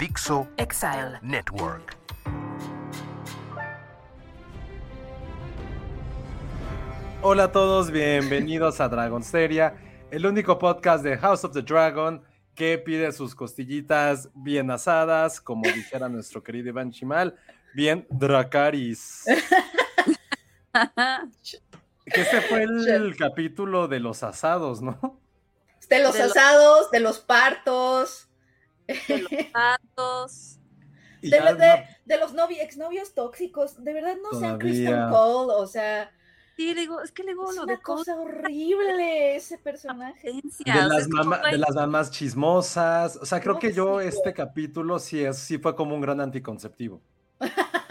Dixo Exile. Network. Hola a todos, bienvenidos a Dragonsteria, el único podcast de House of the Dragon que pide sus costillitas bien asadas, como dijera nuestro querido Iván Chimal, bien Dracaris. Que este fue el capítulo de los asados, ¿no? De los De los- asados, de los partos, de los patos. De, ya lo- de- una- de los novi- exnovios tóxicos. De verdad, no sean Kristen Todavía. Cole, o sea, Sí, le digo, es que le digo es lo una de cosas. cosa horrible ese personaje. de, las mama- de las mamás chismosas. O sea, creo que yo este capítulo sí, es, sí fue como un gran anticonceptivo.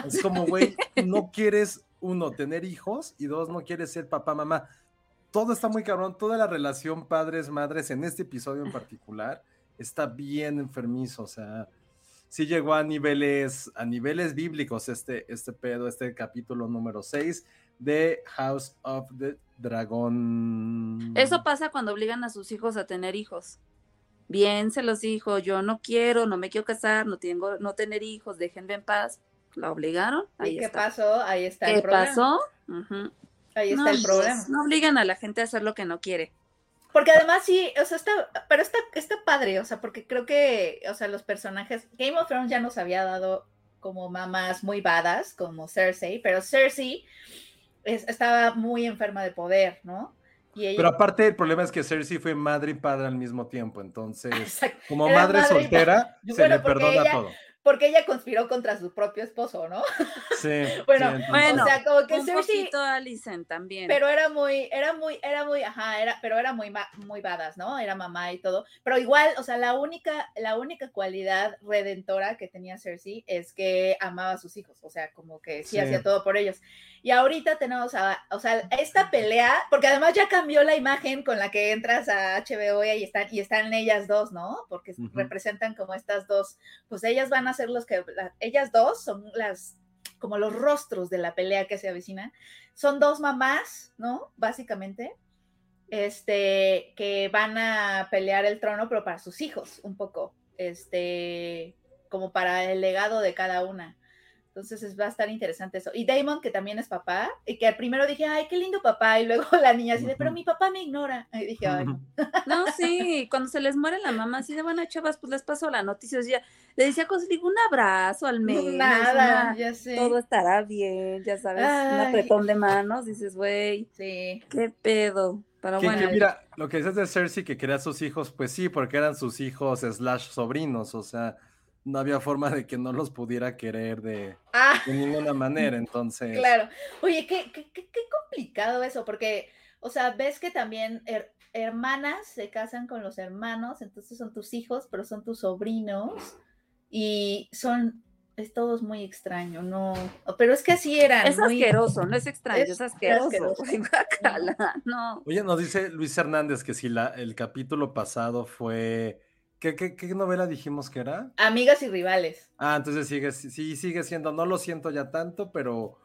Es como, güey, no quieres, uno, tener hijos y dos, no quieres ser papá, mamá. Todo está muy cabrón, toda la relación padres-madres en este episodio en particular está bien enfermizo, o sea, sí llegó a niveles, a niveles bíblicos este, este pedo, este capítulo número 6 de House of the Dragon. Eso pasa cuando obligan a sus hijos a tener hijos. Bien se los dijo, yo no quiero, no me quiero casar, no tengo, no tener hijos, déjenme en paz. La obligaron, ahí ¿Y qué está. pasó? Ahí está ¿Qué el problema. pasó? Ahí está No, el problema. no obligan a la gente a hacer lo que no quiere. Porque además sí, o sea, está, pero está, está padre, o sea, porque creo que, o sea, los personajes, Game of Thrones ya nos había dado como mamás muy badas, como Cersei, pero Cersei es- estaba muy enferma de poder, ¿no? Y ella, Pero aparte el problema es que Cersei fue madre y padre al mismo tiempo, entonces Exacto, como madre soltera se Bueno, le perdona ella- todo. Porque ella conspiró contra su propio esposo, ¿no? Sí, Bueno, sí, entonces- Bueno, o sea, como que Un Cersei, poquito Alicent también. pero era muy, era muy, era muy, ajá, era, pero era muy, muy badass, ¿no? Era mamá y todo. Pero igual, o sea, la única, la única cualidad redentora que tenía Cersei es que amaba a sus hijos, o sea, como que sí, Sí. hacía todo por ellos. Y ahorita tenemos a, o sea, esta pelea, porque además ya cambió la imagen con la que entras a HBO y están, y están ellas dos, ¿no? Porque representan como estas dos, pues ellas van a ser los que, la- ellas dos son las, como los rostros de la pelea que se avecina. Son dos mamás, ¿no? Básicamente, este, que van a pelear el trono, pero para sus hijos, un poco, este, como para el legado de cada una. Entonces es, va a estar interesante eso. Y Damon, que también es papá, y que al primero dije, ay, qué lindo papá, y luego la niña así de, pero mi papá me ignora. Y dije, ay, no. No, sí, cuando se les muere la mamá, así de bueno, chavas, pues les paso la noticia. Sea, le decía cosas, digo, un abrazo al menos. Nada, una- ya sé. Todo estará bien, ya sabes, un Ay. apretón de manos, dices, güey, Sí. qué pedo. Pero Que- que bueno, mira, lo que dices de Cersei que quería a sus hijos, pues sí, porque eran sus hijos slash sobrinos, o sea, no había forma de que no los pudiera querer de, Ah, de ninguna manera, entonces... Claro. Oye, qué, qué, qué- qué complicado eso, porque, o sea, ves que también her- hermanas se casan con los hermanos, entonces son tus hijos, pero son tus sobrinos, y son, es todo muy extraño, no, pero es que así eran. es muy- asqueroso, no es extraño, es, es asqueroso. asqueroso. no. Oye, nos dice Luis Hernández que si la, el capítulo pasado fue... ¿Qué, qué, qué novela dijimos que era? Amigas y rivales. Ah, entonces sigue, sí, sigue siendo, no lo siento ya tanto, pero,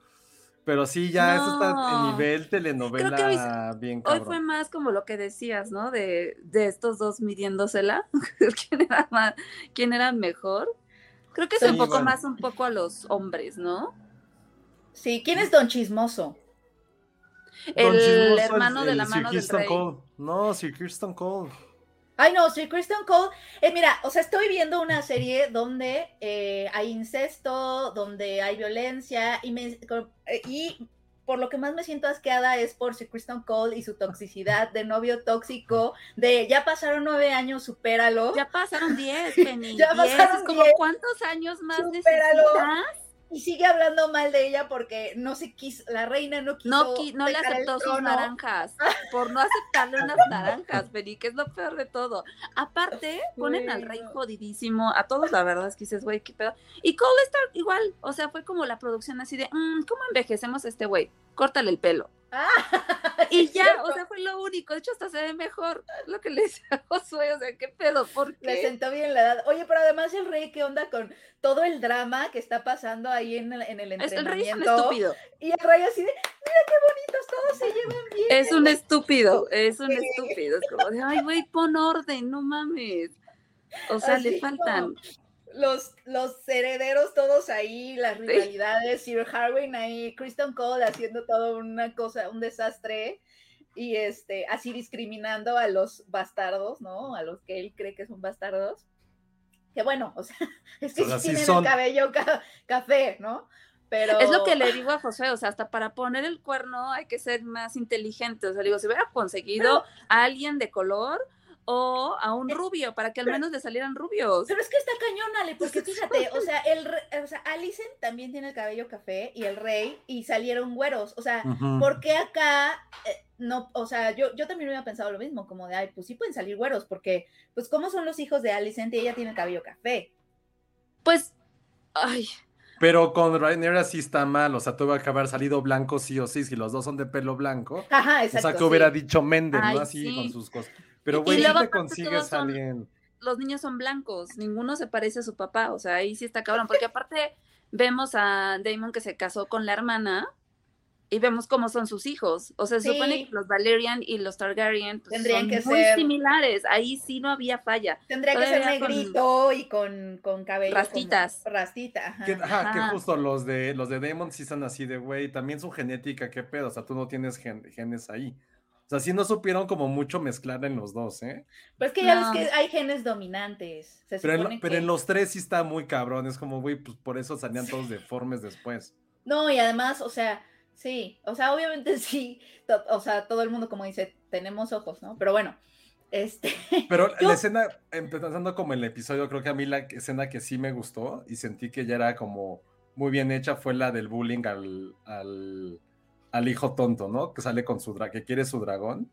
pero sí, ya eso está en No. nivel telenovela Creo que hoy- bien Hoy cabrón. fue más como lo que decías, ¿no? De, de estos dos midiéndosela. ¿Quién era más, quién era mejor? Creo que es Sí, un poco bueno. más un poco a los hombres, ¿no? Sí, ¿quién es Don Chismoso? Don El Chismoso, hermano de la Sir mano del Kirsten rey. Cole. No, Sir Kirsten Cole. Ay, no, Sir Kristen Cole. eh, mira, o sea, estoy viendo una serie donde eh, hay incesto, donde hay violencia, y, me, eh, y por lo que más me siento asqueada es por Sir Kristen Cole y su toxicidad de novio tóxico, de ya pasaron nueve años, supéralo. Ya pasaron 10, Penny. Ya 10, pasaron es como 10. cuántos años más Supéralo. necesitas. Y sigue hablando mal de ella porque no se quiso, la reina no quiso. No, no le aceptó sus naranjas. Por no aceptarle unas naranjas, Penny, que es lo peor de todo. Aparte, ponen al rey jodidísimo. A todos, la verdad es que dices, güey, qué pedo. Y Cole está igual. O sea, fue como la producción así de, "Mm, ¿cómo envejecemos a este güey? Córtale el pelo. Ah, Y ya, cierto. o sea, fue lo único. De hecho, hasta se ve mejor. Lo que le decía a Josué, o sea, ¿qué pedo? ¿Por Le sentó bien la edad. Oye, pero además el rey, ¿qué onda con todo el drama que está pasando ahí en el, en el Es- el rey es un entrenamiento? estúpido. Y el rey así de, mira qué bonitos, todos se llevan bien. Es un estúpido, es un Sí. estúpido. Es como de, ay, güey, pon orden, no mames. O sea, le faltan. como Los, los herederos todos ahí, las rivalidades, Sir Harwin ahí, Kristen Cole haciendo todo una cosa, un desastre, y este, así discriminando a los bastardos, ¿no? A los que él cree que son bastardos. Que bueno, o sea, es que O sea, sí sí tienen son. el cabello ca- café, ¿no? Pero Es lo que le digo a José, o sea, hasta para poner el cuerno hay que ser más inteligente. O sea, digo, si hubiera conseguido a alguien de color o a un rubio, para que al menos le salieran rubios. Pero es que está cañón, Ale, porque fíjate, o sea, el re- o sea, Alicent también tiene el cabello café y el rey y salieron güeros. O sea, Ujú. ¿por qué acá eh, no? O sea, yo, yo también hubiera pensado lo mismo, como de, ay, pues sí pueden salir güeros, porque, pues, ¿cómo son los hijos de Alicent y ella tiene el cabello café? Pues, ay, Pero con Rhaenyra sí está mal, o sea, tuvo que haber salido blanco sí o sí, si los dos son de pelo blanco. Ajá, O exacto. sea, que sí. hubiera dicho Méndez, Ay, ¿no? Así sí. con sus cosas. Pero, güey, si te consigues a alguien. los niños son blancos, ninguno se parece a su papá, o sea, ahí sí está cabrón, porque aparte vemos a Damon que se casó con la hermana y vemos cómo son sus hijos, o sea, se supone que los Valerian y los Targaryen pues, Tendrían son que muy ser- similares, ahí sí no había falla. Tendría que ser con negrito y con, con cabello. como- Rastitas. rastita, ajá. Que, ajá, que Ajá. justo los de los de Demon sí están así de, güey, también su genética, qué pedo, o sea, tú no tienes gen- genes ahí. O sea, sí no supieron como mucho mezclar en los dos, ¿eh? Pero es que ya No. ves que hay genes dominantes. Se Pero en, pero los tres sí está muy cabrón, es como, güey, pues por eso salían todos deformes después. No, y además, o sea, sí, o sea, obviamente sí, o sea, todo el mundo como dice, tenemos ojos, ¿no? Pero bueno, este, Pero Yo- la escena, empezando como el episodio, creo que a mí la escena que sí me gustó y sentí que ya era como muy bien hecha fue la del bullying al, al, al hijo tonto, ¿no? Que sale con su dragón, que quiere su dragón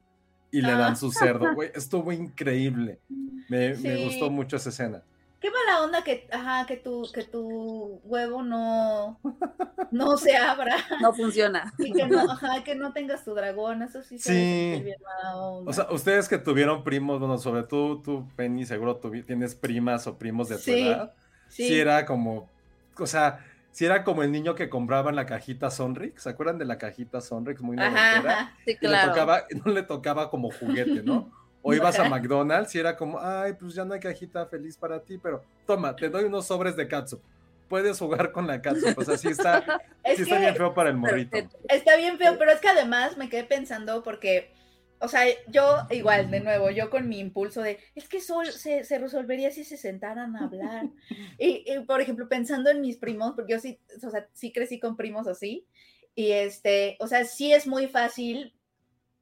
y le dan su cerdo, güey, estuvo increíble. Me, gustó mucho esa escena. qué mala onda que, ajá, que tu, que tu huevo no, no se abra No funciona. y que no, ajá, que no tengas tu dragón, eso sí se Sí. bien mala onda. O sea, ustedes que tuvieron primos, bueno, sobre todo tú, Penny, seguro tuvi- tienes primas o primos de tu Sí, edad. sí, sí era como, o sea, sí era como el niño que compraban la cajita Sonrix, ¿se acuerdan de la cajita Sonrix? Muy noventera. Sí, Y le claro. tocaba, no le tocaba como juguete, ¿no? O ibas a. McDonald's y era como, ay, pues ya no hay cajita feliz para ti, pero toma, te doy unos sobres de catsup. Puedes jugar con la catsup, o sea, sí está, Es sí está bien feo para el morrito. Está bien feo, pero es que además me quedé pensando porque, o sea, yo igual, de nuevo, yo con mi impulso de, es que Sol se, se resolvería si se sentaran a hablar. Y, y, por ejemplo, pensando en mis primos, porque yo sí, o sea, sí crecí con primos así, y este, o sea, sí es muy fácil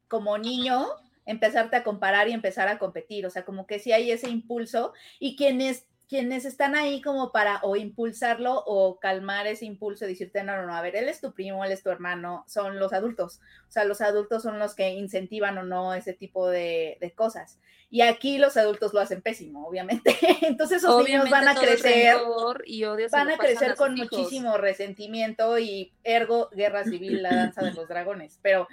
como niño empezarte a comparar y empezar a competir, o sea, como que sí hay ese impulso y quienes quienes están ahí como para o impulsarlo o calmar ese impulso y decirte, no, no, no, a ver, él es tu primo, él es tu hermano, son los adultos. O sea, los adultos son los que incentivan o no ese tipo de, de cosas. Y aquí los adultos lo hacen pésimo, obviamente. Entonces esos niños Obviamente van a crecer, y van a crecer sus con hijos. muchísimo resentimiento y ergo guerra civil, la danza de los dragones. Pero,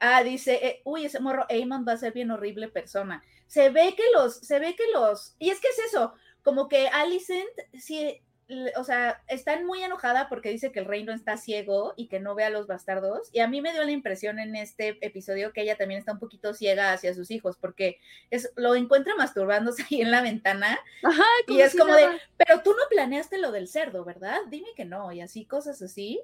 ah, dice, eh, uy, ese morro Eamon va a ser bien horrible persona. Se ve que los, se ve que los, y es que es eso, como que Alicent, sí, o sea, está muy enojada porque dice que el reino está ciego y que no ve a los bastardos. Y a mí me dio la impresión en este episodio que ella también está un poquito ciega hacia sus hijos porque es, lo encuentra masturbándose ahí en la ventana Ajá, y es si como de, pero tú no planeaste lo del cerdo, ¿verdad? Dime que no, y así, cosas así.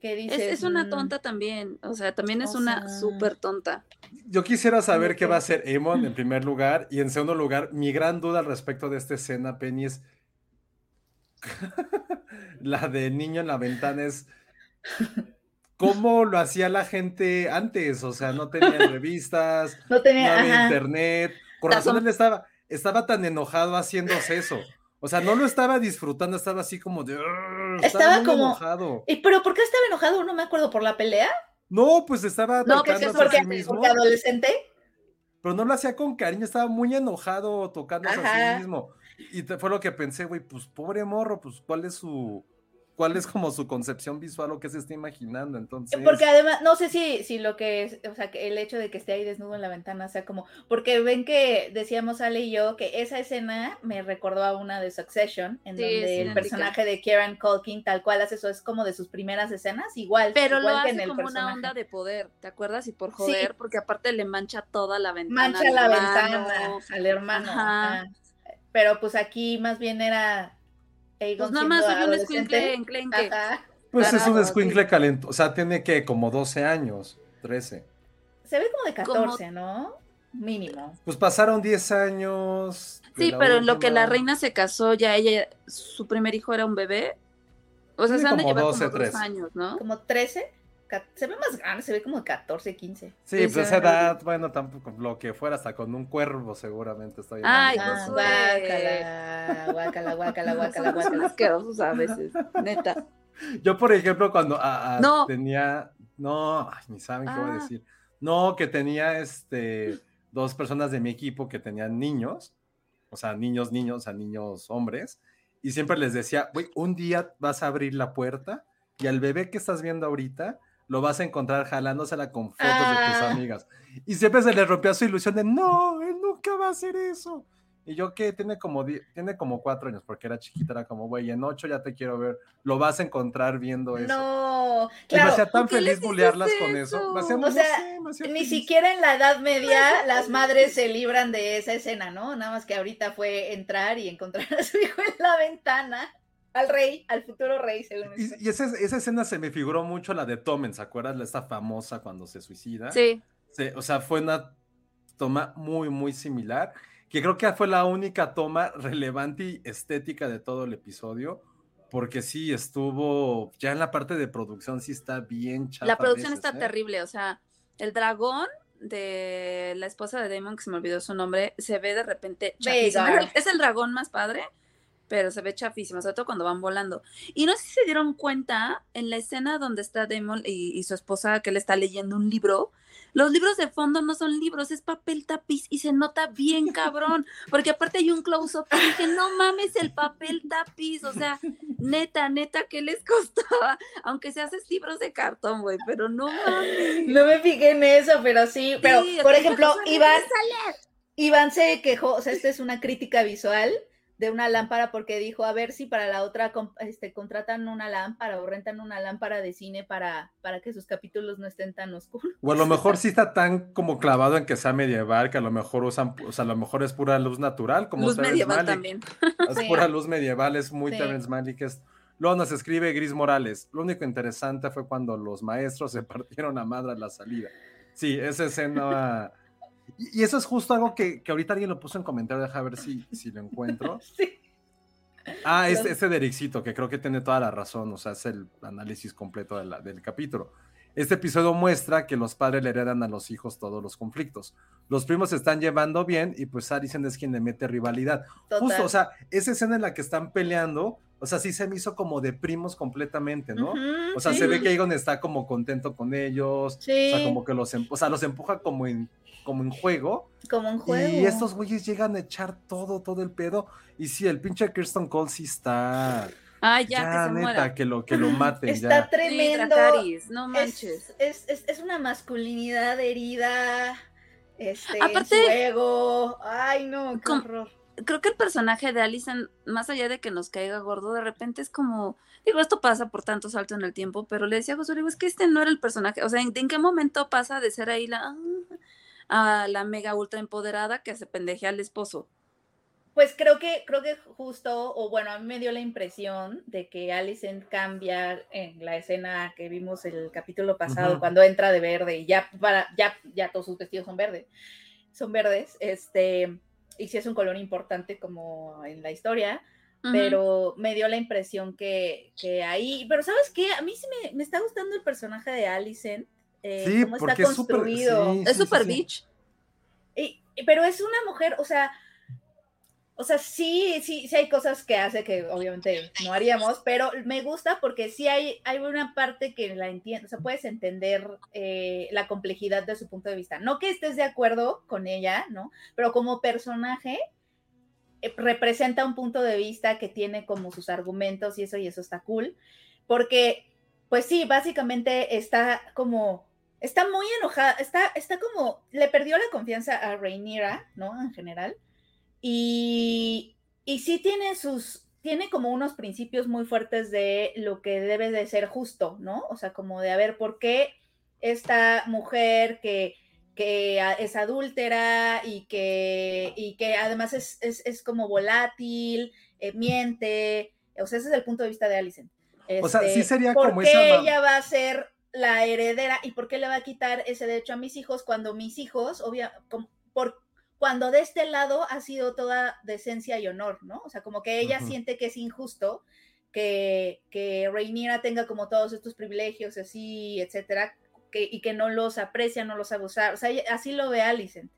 ¿Qué Es, dices? es una Mm, tonta también, o sea, también es O una sea- súper tonta. Yo quisiera saber qué que- va a hacer Amon en primer lugar y en segundo lugar, mi gran duda al respecto de esta escena, Penny, es la del niño en la ventana es cómo lo hacía la gente antes, o sea, no tenían revistas, No no tenía, había ajá. internet, con Las razón som- él estaba, estaba tan enojado haciéndose eso. O sea, no lo estaba disfrutando, estaba así como de... Estaba muy como- enojado. ¿Y pero por qué estaba enojado? No me acuerdo, ¿por la pelea? No, pues estaba No, pues ¿Es tocándose a porque, sí mismo. porque adolescente? pero no lo hacía con cariño, estaba muy enojado tocándose a sí mismo. Y fue lo que pensé, güey, pues pobre morro, pues cuál es su, cuál es como su concepción visual o qué se está imaginando. Entonces, Porque además, no sé si, si lo que es, o sea, que el hecho de que esté ahí desnudo en la ventana, o sea, como, porque ven que decíamos Ale y yo que esa escena me recordó a una de Succession, en Sí, donde el personaje de Kieran Culkin, tal cual hace eso, es como de sus primeras escenas, igual, Pero lo igual que en hace el como una personaje. onda de poder, ¿te acuerdas? Y por Sí. joder, porque aparte le mancha toda la ventana. Mancha la hermano. ventana al hermano. Ajá. ajá. Pero pues aquí más bien era Aegon Pues nada más soy un escuincle enclenque. Ajá. pues es un escuincle calento, o sea, tiene que como 12 años, 13. Se ve como de Como- 14, ¿no? Mínimo. Pues pasaron 10 años. Sí, pero en lo que la reina se casó, ya ella, su primer hijo era un bebé. O sea, Sí, se han de como llevar 12, como dos 13. años, ¿no? Como 13. Se ve más grande, se ve como 14, 15. Sí, Sí, pues esa edad, bueno, tampoco lo que fuera, hasta con un cuervo seguramente estoy Ay, Ah, guácala, guácala, guácala, guácala, guácala. asquerosos a veces, neta. Yo, por ejemplo, cuando ah, ah, No. tenía, no, ay, ni saben qué voy a Ah. decir. No, que tenía este dos personas de mi equipo que tenían niños, o sea, niños, niños, o sea, niños hombres, y siempre les decía, güey, un día vas a abrir la puerta y al bebé que estás viendo ahorita lo vas a encontrar jalándosela con fotos de tus Ah. amigas. Y siempre se le rompía su ilusión de, no, él nunca va a hacer eso. Y yo que tiene como, tiene como cuatro años, porque era chiquita, era como, güey, en ocho ya te quiero ver, lo vas a encontrar viendo eso. No, Y me claro. hacía tan ¿por qué les feliz bulearlas con eso. Me hacía, O sea, sé, me hacía Ni feliz. siquiera en la Edad Media las madres se libran de esa escena, ¿no? Nada más que ahorita fue entrar y encontrar a su hijo en la ventana. Al rey, al futuro rey, según. Y, y esa, esa escena se me figuró mucho la de Tomen, ¿se acuerdas? La Esta famosa cuando se suicida. Sí, Se- o sea, fue una toma muy, muy similar, que creo que fue la única toma relevante y estética de todo el episodio, porque sí, estuvo, ya en la parte de producción sí está bien chafa. la producción veces, está ¿eh? terrible, o sea, el dragón de la esposa de Damon, que se me olvidó su nombre, se ve de repente es el dragón más padre, pero se ve chafísimo, sobre todo cuando van volando. Y no sé si se dieron cuenta en la escena donde está Damon y, y su esposa, que le está leyendo un libro. Los libros de fondo no son libros, es papel tapiz y se nota bien cabrón, porque aparte hay un close-up y dije, no mames el papel tapiz, o sea, neta, neta, ¿qué les costaba? Aunque se haces libros de cartón, güey, pero no mames. No me fijé en eso, pero sí. Pero, Sí, por ejemplo, Iván. Iván se quejó, o sea, esta es una crítica visual de una lámpara porque dijo, a ver si para la otra este, contratan una lámpara o rentan una lámpara de cine para, para que sus capítulos no estén tan oscuros. O a lo mejor sí está tan como clavado en que sea medieval, que a lo mejor usan, o sea, a lo mejor es pura luz natural, como Luz medieval también. Es Sí. pura luz medieval, es muy Sí. Terrence Malick. Es... Luego nos escribe Gris Morales. Lo único interesante fue cuando los maestros se partieron a madre a la salida. Sí, esa escena. Y, y eso es justo algo que, que ahorita alguien lo puso en comentario, deja ver si, si lo encuentro. Sí. Ah, Los- este, de Ericito, que creo que tiene toda la razón, o sea, es el análisis completo de la- del capítulo. Este episodio muestra que los padres le heredan a los hijos todos los conflictos. Los primos se están llevando bien y pues Alicent es quien le mete rivalidad. Total. Justo, o sea, esa escena en la que están peleando, o sea, sí se me hizo como de primos completamente, ¿no? Ujú, O sea, sí. se ve que Aegon está como contento con ellos, Sí, o sea, como que los, em- o sea, los empuja como en, como en juego, como un juego. y estos güeyes llegan a echar todo, todo el pedo, y sí, el pinche Kirsten Cole sí está, Ay, ya, ya, que se neta, muera. que lo, que lo maten, Está ya. Tremendo. No es, manches. es, es, es una masculinidad herida. Este, Aparte- en su ego. Ay, no, qué horror. Creo que el personaje de Alison, más allá de que nos caiga gordo, de repente es como, digo, esto pasa por tanto salto en el tiempo, pero le decía a Josué, digo, es que este no era el personaje, o sea, ¿en, en qué momento pasa de ser ahí la, a la mega ultra empoderada que se pendejea al esposo? pues creo que, creo que justo, o bueno, a mí me dio la impresión de que Alicent cambia en la escena que vimos el capítulo pasado, cuando entra de verde y ya, para, ya, ya todos sus vestidos son verdes, son verdes, este, y sí es un color importante como en la historia, pero me dio la impresión que, que ahí, pero ¿sabes qué? A mí sí me, me está gustando el personaje de Alicent, eh, Sí, cómo está porque es súper- construido. sí, sí. pero es una mujer, o sea, o sea, sí, sí, sí hay cosas que hace que obviamente no haríamos, pero me gusta porque sí hay, hay una parte que la entiende, o sea, puedes entender eh, la complejidad de su punto de vista. No que estés de acuerdo con ella, ¿no? Pero como personaje eh, representa un punto de vista que tiene como sus argumentos y eso, y eso está cool, porque, pues sí, básicamente está como está muy enojada, está, está como, le perdió la confianza a Rhaenyra, ¿no? En general. Y, y sí tiene sus, tiene como unos principios muy fuertes de lo que debe de ser justo, ¿no? O sea, como de a ver por qué esta mujer que, que es adúltera y que, y que además es, es, es como volátil, eh, miente, o sea, ese es el punto de vista de Alicent. O sea, sí Este, sería ¿por como qué esa ella va a ser la heredera y por qué le va a quitar ese derecho a mis hijos cuando mis hijos, obvia, com- por, cuando de este lado ha sido toda decencia y honor, ¿no? O sea, como que ella siente que es injusto que, que Rhaenyra tenga como todos estos privilegios así, etcétera, que, y que no los aprecia, no los sabe usar. O sea, ella- así lo ve Alicent.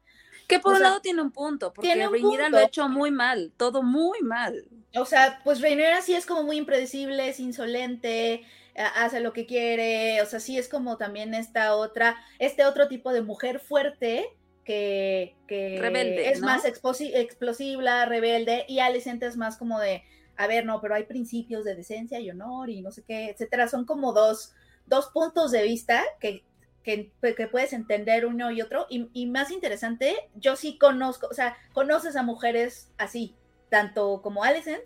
Que por O un sea, lado tiene un punto, porque Rhaenyra lo ha hecho muy mal, todo muy mal. O sea, pues Rhaenyra sí es como muy impredecible, es insolente, hace lo que quiere, o sea, sí es como también esta otra, este otro tipo de mujer fuerte que, que Rebelde, es ¿no? más explosiva, rebelde, y Alicent es más como de, a ver, no, pero hay principios de decencia y honor y no sé qué, etcétera. Son como dos, dos puntos de vista que, que, que puedes entender uno y otro. Y, y más interesante, yo sí conozco, o sea, conoces a mujeres así, tanto como Alicent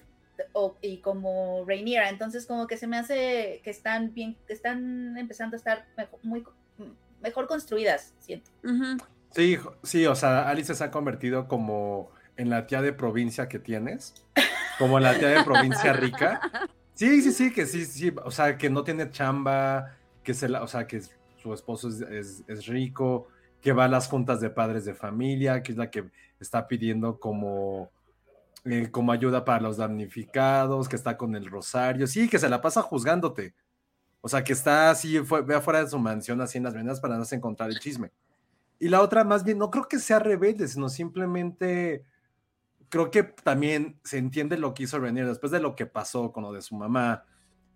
o- y como Rhaenyra. Entonces, como que se me hace que están bien, que están empezando a estar mejor, muy, mejor construidas, siento. Sí, sí, o sea, Alice se ha convertido como en la tía de provincia que tienes, como la tía de provincia rica. Sí, sí, sí, que sí, sí, o sea, que no tiene chamba, que se la, o sea, que su esposo es, es- es rico, que va a las juntas de padres de familia, que es la que está pidiendo como, eh, como ayuda para los damnificados, que está con el rosario, sí, que se la pasa juzgándote. O sea, que está así, fue, ve afuera de su mansión, así en las venas para no encontrar el chisme. Y la otra, más bien, no creo que sea rebelde, sino simplemente creo que también se entiende lo que hizo Rhaenyra después de lo que pasó con lo de su mamá,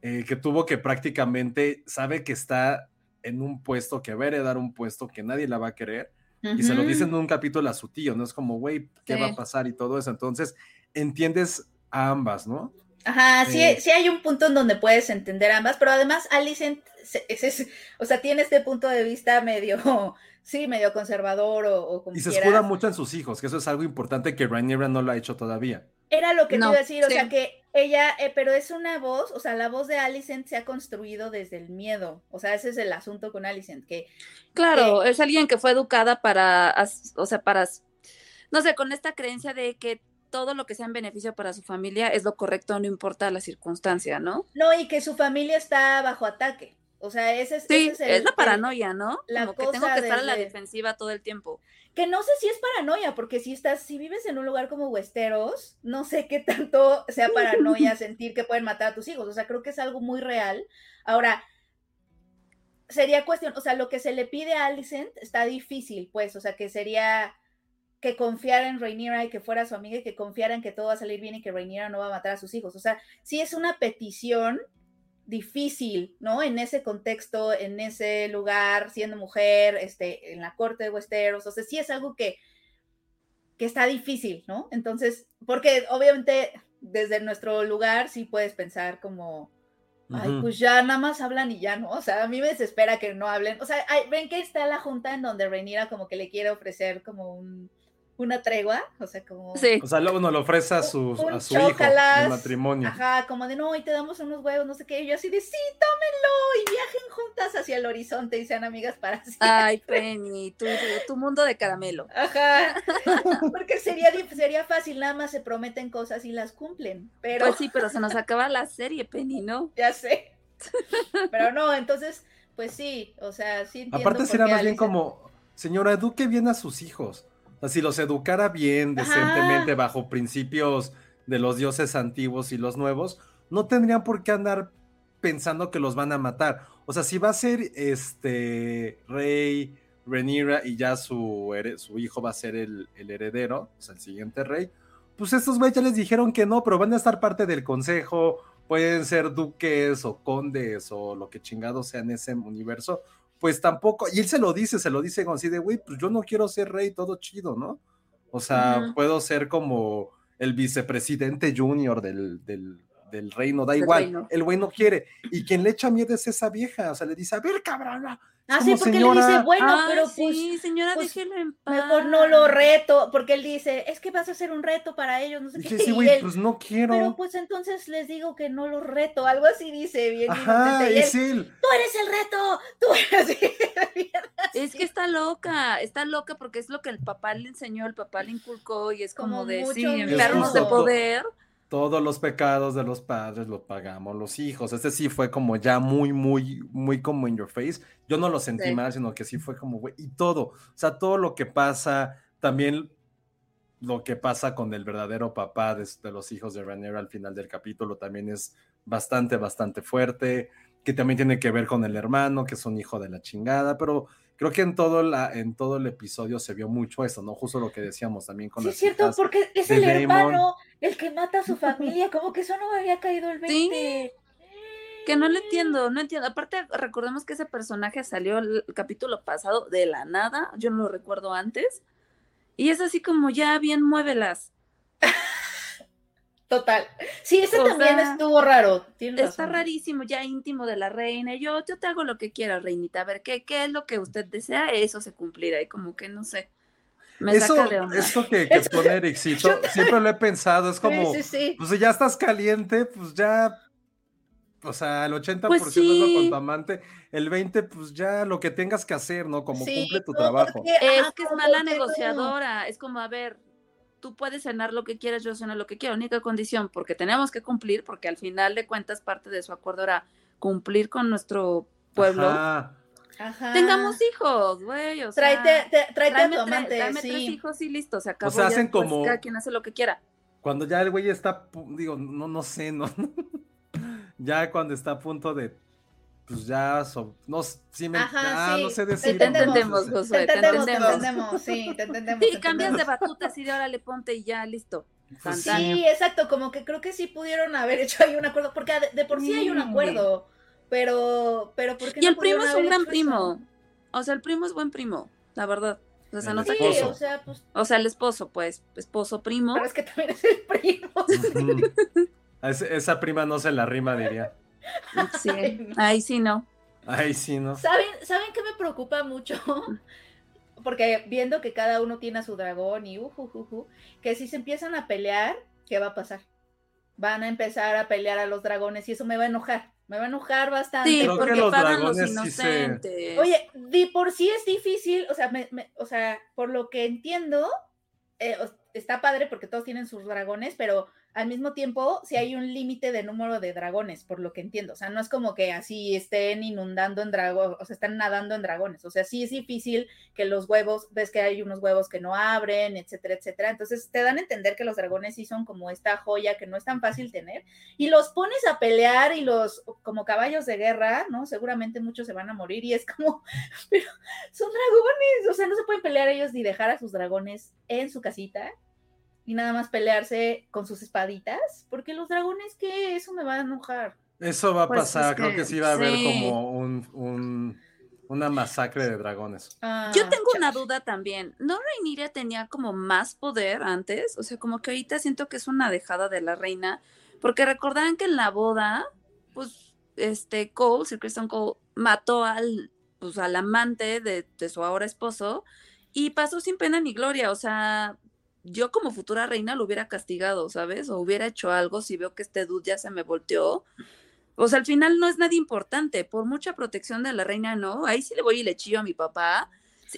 eh, que tuvo que prácticamente sabe que está en un puesto, que va a heredar un puesto que nadie la va a querer, y se lo dicen en un capítulo a su tío, ¿no? Es como, güey, ¿qué va Sí. a pasar? Y todo eso. Entonces, entiendes a ambas, ¿no? Ajá, sí, Eh, sí hay un punto en donde puedes entender ambas, pero además Alicent, se- es- es- o sea, tiene este punto de vista medio, sí, medio conservador o, o como Y se quieras. escuda mucho en sus hijos, que eso es algo importante que Rhaenyra no lo ha hecho todavía. Era lo que No, te iba a decir, o sea, que ella, eh, pero es una voz, o sea, la voz de Alicent se ha construido desde el miedo, o sea, ese es el asunto con Alicent, que Claro, es alguien que fue educada para, o sea, para, no sé, con esta creencia de que todo lo que sea en beneficio para su familia es lo correcto, no importa la circunstancia, ¿no? no, y que su familia está bajo ataque, o sea, ese es, Sí, ese el- es la paranoia, ¿no? la Como que tengo cosa que estar a la defensiva todo el tiempo. que no sé si es paranoia, porque si estás, si vives en un lugar como Westeros, no sé qué tanto sea paranoia sentir que pueden matar a tus hijos. O sea, creo que es algo muy real. Ahora, sería cuestión, o sea, lo que se le pide a Alicent está difícil, pues, o sea, que sería que confiara en Rhaenyra y que fuera su amiga y que confiara en que todo va a salir bien y que Rhaenyra no va a matar a sus hijos. O sea, sí es una petición difícil, ¿no? En ese contexto, en ese lugar, siendo mujer, este, en la corte de Westeros, o sea, sí es algo que, que está difícil, ¿no? Entonces, porque obviamente desde nuestro lugar sí puedes pensar como, ay, pues ya nada más hablan y ya, ¿no? O sea, a mí me desespera que no hablen. O sea, ay, ven que está la junta en donde Rhaenyra como que le quiere ofrecer como un, una tregua, o sea, como... Sí. O sea, luego nos lo ofrece a su, un a su hijo de matrimonio. Ajá, como de no, y te damos unos huevos, no sé qué. Y yo así de sí, tómenlo y viajen juntas hacia el horizonte y sean amigas para siempre. Ay, Penny, tu, tu mundo de caramelo. Ajá, porque sería sería, fácil, nada más se prometen cosas y las cumplen, pero Pues sí, pero se nos acaba la serie, Penny, ¿no? ya sé. Pero no, entonces, pues sí, o sea, sí entiendo Aparte será más bien como, señora, eduque bien a sus hijos. O sea, si los educara bien, Ajá. decentemente, bajo principios de los dioses antiguos y los nuevos, no tendrían por qué andar pensando que los van a matar. O sea, si va a ser este rey Rhaenyra y ya su, su hijo va a ser el, el heredero, o sea, el siguiente rey, pues estos güeyes ya les dijeron que no, pero van a estar parte del consejo, pueden ser duques o condes o lo que chingado sea en ese universo, pues tampoco, y él se lo dice, se lo dice así de, güey, pues yo no quiero ser rey, todo chido, ¿no? O sea, puedo ser como el vicepresidente junior del, del, del reino, da Del igual, reino. el güey no quiere, y quien le echa miedo es esa vieja, o sea, le dice, a ver, cabrona, Ah, sí, porque "Señora, le dice, bueno, Ay, pero pues sí, señora, pues, déjelo en paz. mejor no lo reto, porque él dice, es que vas a hacer un reto para ellos, no sé qué. que sí, y güey, él, pues no quiero. pero pues entonces les digo que no los reto, algo así dice, bien Ajá, y él, es él. tú eres el reto, tú eres así, Es que está loca, está loca porque es lo que el papá le enseñó, el papá le inculcó y es como, Como de, mucho sí, enfermos de poder. Todos los pecados de los padres los pagamos los hijos. Este sí fue como ya muy, muy, muy como in your face. Yo no lo sentí Sí. mal, sino que sí fue como, güey, y todo. O sea, todo lo que pasa, también lo que pasa con el verdadero papá de, de los hijos de Rhaenyra al final del capítulo también es bastante, bastante fuerte. Que también tiene que ver con el hermano, que es un hijo de la chingada, pero creo que en todo, la, en todo el episodio se vio mucho eso, ¿no? Justo lo que decíamos también con Sí, las es cierto, hijas porque es el hermano el que mata a su familia, como que eso no me había caído el 20. Que no lo entiendo, no entiendo. Aparte, recordemos que ese personaje salió el capítulo pasado de la nada, yo no lo recuerdo antes. Y es así como ya bien muévelas. Total. Sí, ese O también sea, estuvo raro. tienes Está razón. rarísimo, ya íntimo de la reina. Yo, yo te hago lo que quiera, reinita. A ver, ¿qué, qué es lo que usted desea? Eso se cumplirá. Y como que no sé. Me Eso, saca de onda. esto que, que Eso- pone Ericito, siempre lo he pensado, es como, Sí, sí, sí. pues si ya estás caliente, pues ya, o sea, el 80% Pues es lo con tu amante, el 20% pues ya lo que tengas que hacer, ¿no? Como Sí, cumple tu no, trabajo. porque, Es que es como mala negociadora. Es como, a ver, tú puedes cenar lo que quieras, yo ceno lo que quiero. Única condición, porque tenemos que cumplir, porque al final de cuentas parte de su acuerdo era cumplir con nuestro pueblo. Ajá. Ajá. Tengamos hijos, güey. O sea, Tráete, te- tráete a tráeme, tu tre- amante, tráeme tres hijos y listo, se acabó. sea, ya hacen como- Cada quien hace lo que quiera. Cuando ya el güey está, digo, no, no sé, no, ya cuando está a punto de, pues ya, so- no, sí me, Ajá, ah, sí, no sé te decir. Te entendemos, Josué, Te te entendemos, te entendemos. sí, te entendemos. Sí, te cambias de batuta así de órale, ponte y ya, listo. pues sí. exacto, como que creo que sí pudieron haber hecho ahí un acuerdo, porque de, de por sí hay un acuerdo, pero, pero ¿por qué Y no el primo es un gran eso? primo. O sea, el primo es buen primo, la verdad. O sea, El nota Sí, esposo. o sea, pues, O sea, el esposo, pues, esposo, primo. pero es que también es el primo. Esa prima no se la rima, diría. Sí, ahí sí no. Ay, sí, ¿no? ¿Saben, ¿Saben qué me preocupa mucho? Porque viendo que cada uno tiene a su dragón y ujujuju, que si se empiezan a pelear, ¿qué va a pasar? Van a empezar a pelear a los dragones y eso me va a enojar. Me va a enojar bastante. Sí, Creo porque los pagan los dragones sí se- inocentes. Oye, de por sí es difícil, o sea, me- me- o sea, por lo que entiendo, eh, está padre porque todos tienen sus dragones, pero al mismo tiempo sí hay un límite de número de dragones, por lo que entiendo. O sea, no es como que así estén inundando en dragones, o sea, están nadando en dragones. O sea, sí es difícil que los huevos, ves que hay unos huevos que no abren, etcétera, etcétera. Entonces te dan a entender que los dragones sí son como esta joya que no es tan fácil tener. Y los pones a pelear y los, como caballos de guerra, ¿no? Seguramente muchos se van a morir y es como, pero son dragones, o sea, no se pueden pelear ellos ni dejar a sus dragones en su casita y nada más pelearse con sus espaditas, porque los dragones, ¿qué? Eso me va a enojar. Eso va a Pues pasar, es creo que sí va a haber sí. como un, un- una masacre de dragones. Ah, Yo tengo una duda también. ¿No Rhaenyra tenía como más poder antes? O sea, como que ahorita siento que es una dejada de la reina. Porque recordarán que en la boda, pues, este, Cole, Sir Kristen Cole, mató al, pues, al amante de, de su ahora esposo y pasó sin pena ni gloria. O sea, yo como futura reina lo hubiera castigado, ¿sabes? O hubiera hecho algo si veo que este dude ya se me volteó. O sea, al final no es nada importante. Por mucha protección de la reina, no. Ahí sí le voy y le chillo a mi papá.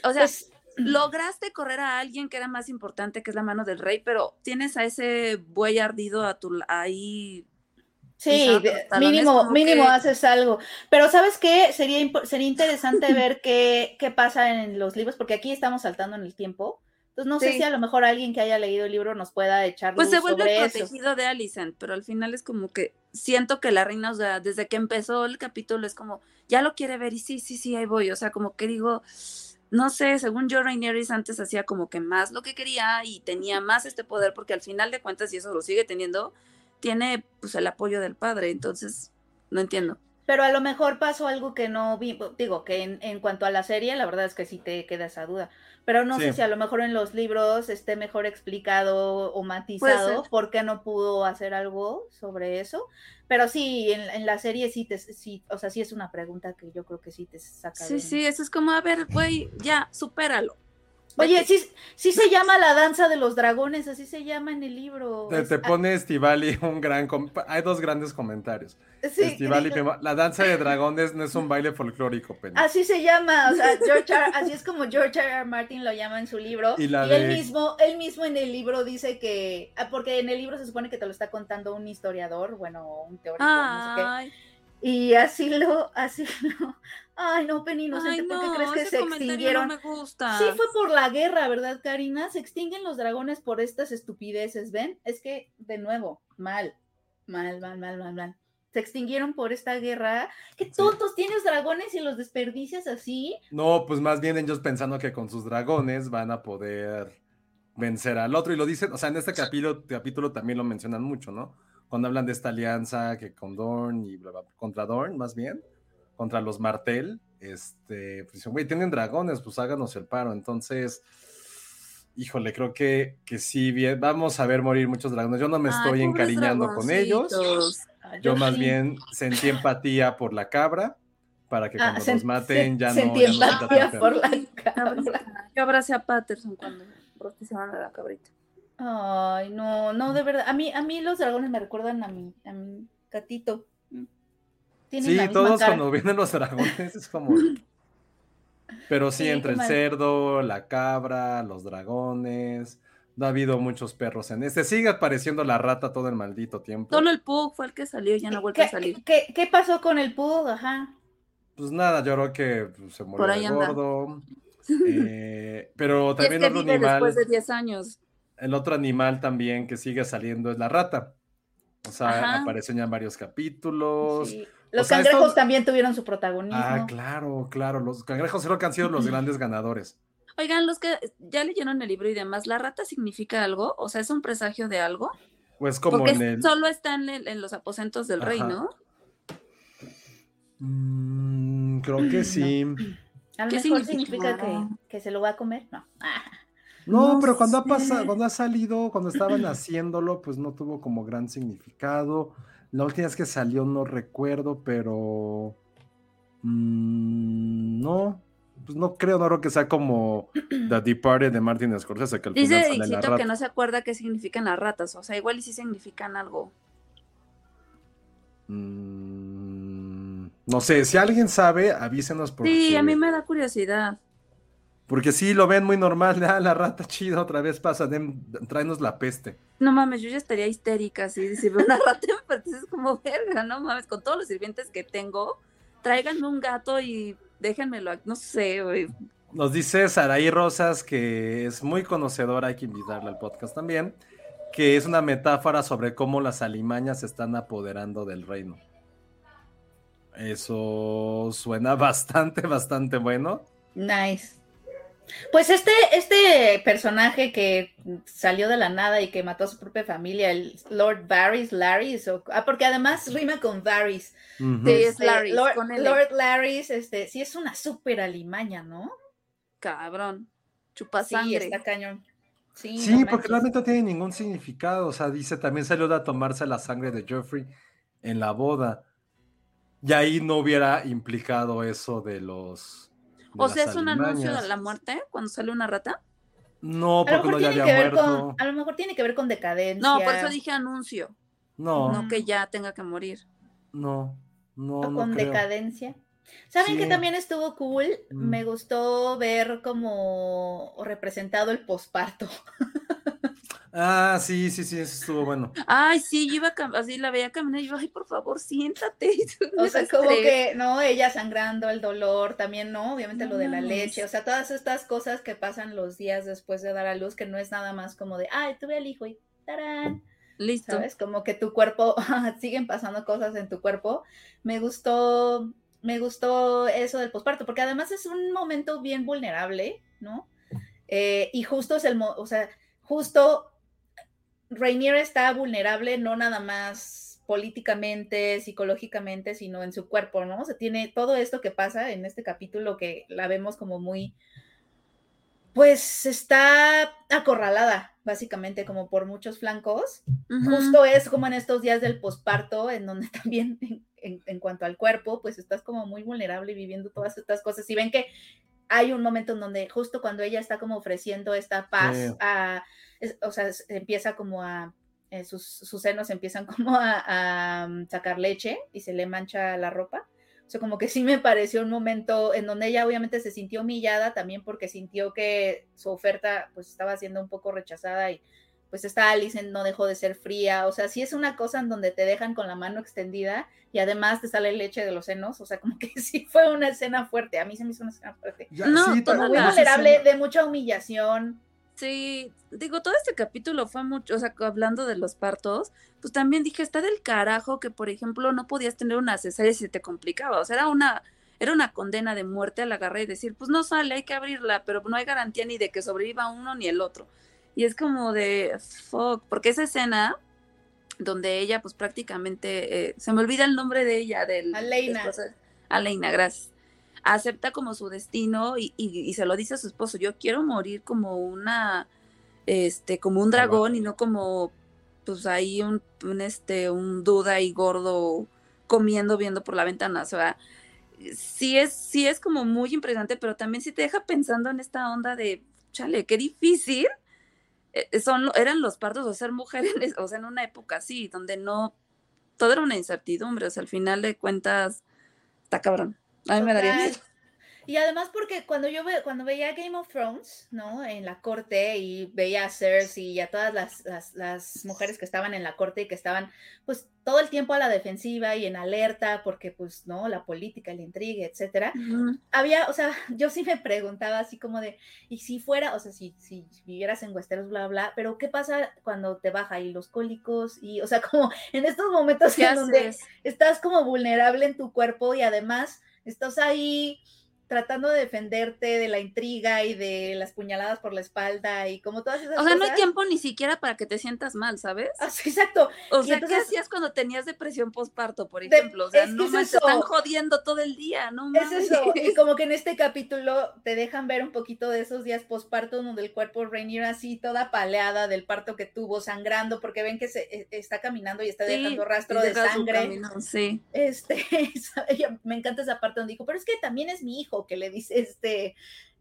O sea, Pues, lograste correr a alguien que era más importante, que es la mano del rey, pero tienes a ese buey ardido a tu ahí. Sí, de- mínimo, mínimo que- haces algo. Pero ¿sabes qué? Sería, sería interesante ver qué, qué pasa en los libros, porque aquí estamos saltando en el tiempo. Entonces no sé si a lo mejor alguien que haya leído el libro nos pueda echar Pues luz se vuelve sobre el eso. protegido de Alicent, pero al final es como que siento que la reina, o sea, desde que empezó el capítulo es como, ya lo quiere ver y sí, sí, sí, ahí voy. O sea, como que digo, no sé, según yo, Raineris antes hacía como que más lo que quería y tenía más este poder, porque al final de cuentas, y eso lo sigue teniendo, tiene pues el apoyo del padre. Entonces, no entiendo. Pero a lo mejor pasó algo que no vi, digo que en, en cuanto a la serie, la verdad es que sí te queda esa duda. Pero no sé si a lo mejor en los libros esté mejor explicado o matizado por qué no pudo hacer algo sobre eso. Pero sí, en, en la serie sí te, sí, o sea, sí es una pregunta que yo creo que sí te saca. Sí, de- sí, eso es como, a ver, güey, ya, supéralo. Oye, sí, sí se llama la danza de los dragones, así se llama en el libro. Te, te pone Estivali un gran... Hay dos grandes comentarios. sí, Estivali, la danza de dragones no es un baile folclórico, Penny. Así se llama, o sea, George R. así es como George R. R. Martin lo llama en su libro. Y Y, la él mismo, él mismo en el libro dice que, ah, porque en el libro se supone que te lo está contando un historiador, bueno, un teórico, no sé qué. Ay, Y así lo, así lo, ay no, Penny ay, Inocente, ¿por qué no, crees que se extinguieron? no me gusta. Sí, fue por la guerra, ¿verdad, Karina? Se extinguen los dragones por estas estupideces, ¿ven? Es que, de nuevo, mal, mal, mal, mal, mal, mal. Se extinguieron por esta guerra. Qué tontos, tienes dragones y los desperdicias así. No, pues más bien ellos pensando que con sus dragones van a poder vencer al otro. Y lo dicen, o sea, en este capítulo, capítulo también lo mencionan mucho, ¿no? Cuando hablan de esta alianza que con Dorn y bla, bla, contra Dorn, más bien, contra los Martel, este, pues dicen, güey, tienen dragones, pues háganos el paro. Entonces, híjole, creo que, que sí, bien, vamos a ver morir muchos dragones. Yo no me estoy encariñando con ellos. Ah, Yo más sí. bien sentí empatía por la cabra para que Ah, cuando sen- los maten ya no. sentí ya no empatía por la cabra. Yo abracé a Patterson cuando rostizaban a la cabrita. Ay, no, no, de verdad. A mí, a mí los dragones me recuerdan a mi, a mi gatito. Tienen Sí, la misma todos cara. cuando vienen los dragones es como. Pero sí, Sí, entre el mal. cerdo, la cabra, los dragones. No ha habido muchos perros en este. Sigue apareciendo la rata todo el maldito tiempo. Solo el Pug fue el que salió y ya no ha vuelto a ¿Qué, salir. qué, qué pasó con el Pug? Ajá. Pues nada, yo creo que pues, se murió Por ahí de gordo. Eh, pero Y es también que otro vive animal. después de 10 años. El otro animal también que sigue saliendo es la rata. O sea, Ajá. aparecen ya en varios capítulos. Sí. Los sea, cangrejos estos- también tuvieron su protagonismo. Ah, claro, claro. Los cangrejos creo que han sido los grandes ganadores. Oigan, los que ya leyeron el libro y demás, ¿la rata significa algo? O sea, ¿es un presagio de algo? Pues como Porque en el. solo está en, el- en los aposentos del rey. ¿no? Mm, creo que sí. A lo ¿Qué mejor significa? significa que, que se lo va a comer. No. Ah, No, No pero cuando ha pasado, cuando ha salido, cuando estaban haciéndolo, pues no tuvo como gran significado. La última vez que salió no recuerdo, pero mm, no, pues no creo, no creo que sea como The Departed de Martin Scorsese, que al Dice final sale la Dixito que no se acuerda qué significan las ratas. O sea, igual y sí significan algo. Mm, no sé, si alguien sabe, avísenos porque, Sí, a mí me da curiosidad. Porque sí lo ven muy normal. Ah, la rata chida otra vez pasa, den- tráenos la peste. No mames, yo ya estaría histérica si, si veo una rata pero es como verga, no mames, con todos los sirvientes que tengo, tráiganme un gato y déjenmelo, no sé, güey. Nos dice Saraí Rosas, que es muy conocedora, hay que invitarla al podcast también, que es una metáfora sobre cómo las alimañas se están apoderando del reino. Eso suena bastante, bastante bueno. nice. Pues este, este personaje que salió de la nada y que mató a su propia familia, el Lord Varys, Larrys, o- ah, porque además rima con Varys. Sí, es Este, Larrys, Lord, con. Lord Larrys, este, sí es una súper alimaña, ¿no? Cabrón, chupa Sí, está cañón. Sí, Sí, no porque realmente no tiene ningún significado. O sea, dice, también salió a tomarse la sangre de Joffrey en la boda. Y ahí no hubiera implicado eso de los... O sea, es un anuncio de la muerte cuando sale una rata. No, A lo porque mejor no ya tiene había que ver muerto. con, a lo mejor tiene que ver con decadencia. No, por eso dije anuncio, No, no que ya tenga que morir. no, no, o no con creo. decadencia. ¿Saben que Sí. también estuvo cool? Mm. Me gustó ver como representado el posparto. Ah, sí, sí, sí, eso estuvo bueno. Ay, sí, yo iba así, la veía caminar y yo, ay, por favor, siéntate. O sea, como que, ¿no? Ella sangrando, el dolor, también, ¿no? Obviamente No lo de la leche, o sea, todas estas cosas que pasan los días después de dar a luz, que no es nada más como de, ay, tuve al hijo y tarán, Listo. ¿sabes? Como que tu cuerpo, siguen pasando cosas en tu cuerpo. Me gustó, me gustó eso del posparto, porque además es un momento bien vulnerable, ¿no? Eh, y justo es el, mo- o sea, justo Rainier está vulnerable no nada más políticamente, psicológicamente, sino en su cuerpo, ¿no? O sea, tiene todo esto que pasa en este capítulo que la vemos como muy, pues está acorralada, básicamente, como por muchos flancos. Ujú. Justo es como en estos días del posparto, en donde también en, en- en cuanto al cuerpo, pues estás como muy vulnerable y viviendo todas estas cosas. Y ven que hay un momento en donde justo cuando ella está como ofreciendo esta paz, Sí. a, es- o sea, es- empieza como a, eh, sus, sus senos empiezan como a, a, mm, sacar leche y se le mancha la ropa. O sea, como que sí me pareció un momento en donde ella obviamente se sintió humillada también porque sintió que su oferta pues estaba siendo un poco rechazada y pues esta Alice no dejó de ser fría. O sea, sí es una cosa en donde te dejan con la mano extendida y además te sale leche de los senos. O sea, como que sí fue una escena fuerte. A mí se me hizo una escena fuerte. Ya, No, sí, muy vulnerable, escena- de mucha humillación. Sí, digo, todo este capítulo fue mucho, o sea, hablando de los partos, pues también dije, está del carajo que, por ejemplo, no podías tener una cesárea si te complicaba, o sea, era una, era una condena de muerte al agarrar y decir, pues no sale, hay que abrirla, pero no hay garantía ni de que sobreviva uno ni el otro. Y es como de, fuck, porque esa escena donde ella, pues prácticamente, eh, se me olvida el nombre de ella, del... Aleina. Aleina, gracias. Acepta como su destino y, y- y se lo dice a su esposo, yo quiero morir como una, este, como un dragón y no como, pues ahí un, un, este, un duda y gordo comiendo, viendo por la ventana, o sea, sí es, sí es como muy impresionante, pero también sí te deja pensando en esta onda de, chale, qué difícil eh, son, lo- eran los partos o ser mujer, en es- o sea, en una época así, donde no, todo era una incertidumbre, o sea, al final de cuentas, está cabrón. A mí me daría miedo. Y además porque cuando yo ve, cuando veía Game of Thrones, ¿no? En la corte y veía a Cersei y a todas las, las, las mujeres que estaban en la corte y que estaban pues todo el tiempo a la defensiva y en alerta porque pues, ¿no? La política, la intriga, etcétera. Había, o sea, yo sí me preguntaba así como de, y si fuera, o sea, si, si vivieras en Westeros, bla, bla, pero ¿qué pasa cuando te baja y los cólicos? Y, o sea, como en estos momentos ¿Qué en donde estás como vulnerable en tu cuerpo y además estás ahí tratando de defenderte de la intriga y de las puñaladas por la espalda y como todas esas O sea, no hay cosas. tiempo ni siquiera para que te sientas mal, ¿sabes? Ah, sí, exacto. O y sea, ¿qué entonces- hacías cuando tenías depresión postparto, por De- ejemplo? o sea, es no es me te están jodiendo todo el día, no Es mames. eso, y como que en este capítulo te dejan ver un poquito de esos días postparto donde el cuerpo Rainier así toda paleada del parto que tuvo, sangrando, porque ven que se e- está caminando y está Sí, dejando rastro de sangre. camino, Sí. Este, me encanta esa parte donde dijo, pero es que también es mi hijo, que le dice este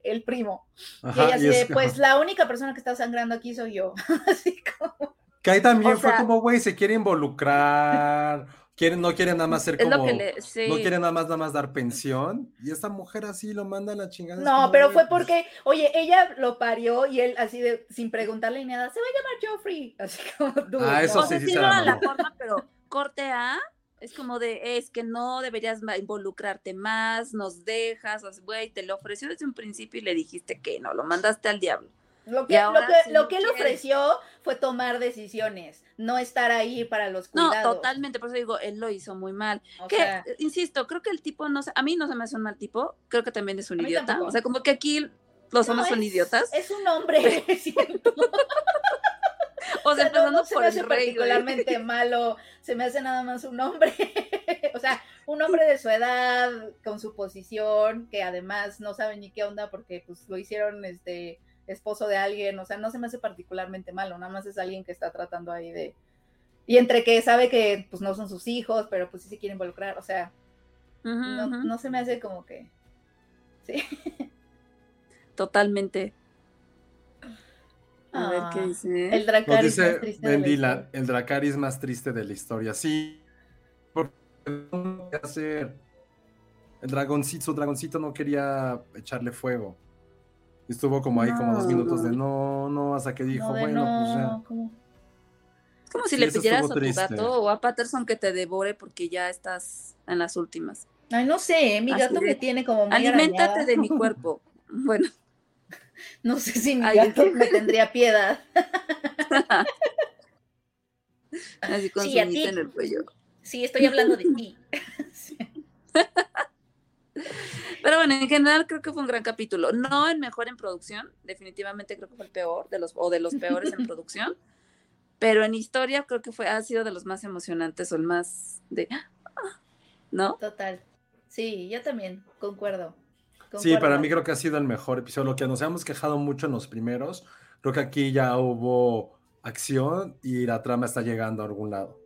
el primo. y Ajá, ella así y es- de, pues ajá. la única persona que está sangrando aquí soy yo. así como, Que ahí también o fue sea- como, güey, se quiere involucrar, quiere, no quiere nada más ser Es lo como, que le. Sí. no quiere nada más, nada más dar pensión, y esta mujer así lo manda a la chingada. es no, como, pero fue pues, porque, oye, ella lo parió y él así de, sin preguntarle ni nada, se va a llamar Joffrey. Así como, dude, Ah, eso O no. sea, sí, sí, se no la era la mamó. forma, pero corte A es como de, es que no deberías involucrarte más, nos dejas, güey, te lo ofreció desde un principio y le dijiste que no, lo mandaste al diablo. Lo que, lo que, sí lo no que él ofreció fue tomar decisiones, no estar ahí para los No, cuidados. totalmente, por eso digo, él lo hizo muy mal. O que, sea, insisto, creo que el tipo, no a mí no se me hace un mal tipo, creo que también es un idiota. tampoco. O sea, como que aquí los no, hombres son es- idiotas. Es un hombre, siento. o sea, no, empezando no se me el hace güey. particularmente malo, se me hace nada más un hombre, o sea, un hombre de su edad, con su posición, que además no sabe ni qué onda porque pues lo hicieron este esposo de alguien, o sea, no se me hace particularmente malo, nada más es alguien que está tratando ahí de... Y entre que sabe que pues no son sus hijos, pero pues sí se quiere involucrar, o sea, no, no se me hace como que... Sí. Totalmente. A ver qué Ah, dice. El Nos Dracarys dice más triste de la Vendila, historia. el Dracaris más triste de la historia. Sí, porque no hay que hacer. el dragoncito, su dragoncito no quería echarle fuego. Y estuvo como ahí como dos minutos de no, no, hasta que dijo, No, bueno, pues ya. no, ¿cómo? Es como si Sí, le pidieras a tu triste. gato o a Patterson que te devore porque ya estás en las últimas. Ay, no sé, mi Así gato de, me tiene como muy Aliméntate arañada. de mi cuerpo. Bueno, No sé si mi gato me tendría piedad. así con Sí, su a en el cuello. Sí, estoy hablando de ti. Sí. Pero bueno, en general creo que fue un gran capítulo. No el mejor en producción, definitivamente creo que fue el peor de los o de los peores en producción, pero en historia creo que fue ha sido de los más emocionantes o el más de ¿no? Total. Sí, yo también, concuerdo. Sí, para mí creo que ha sido el mejor episodio. Lo que nos habíamos quejado mucho en los primeros, creo que aquí ya hubo acción y la trama está llegando a algún lado.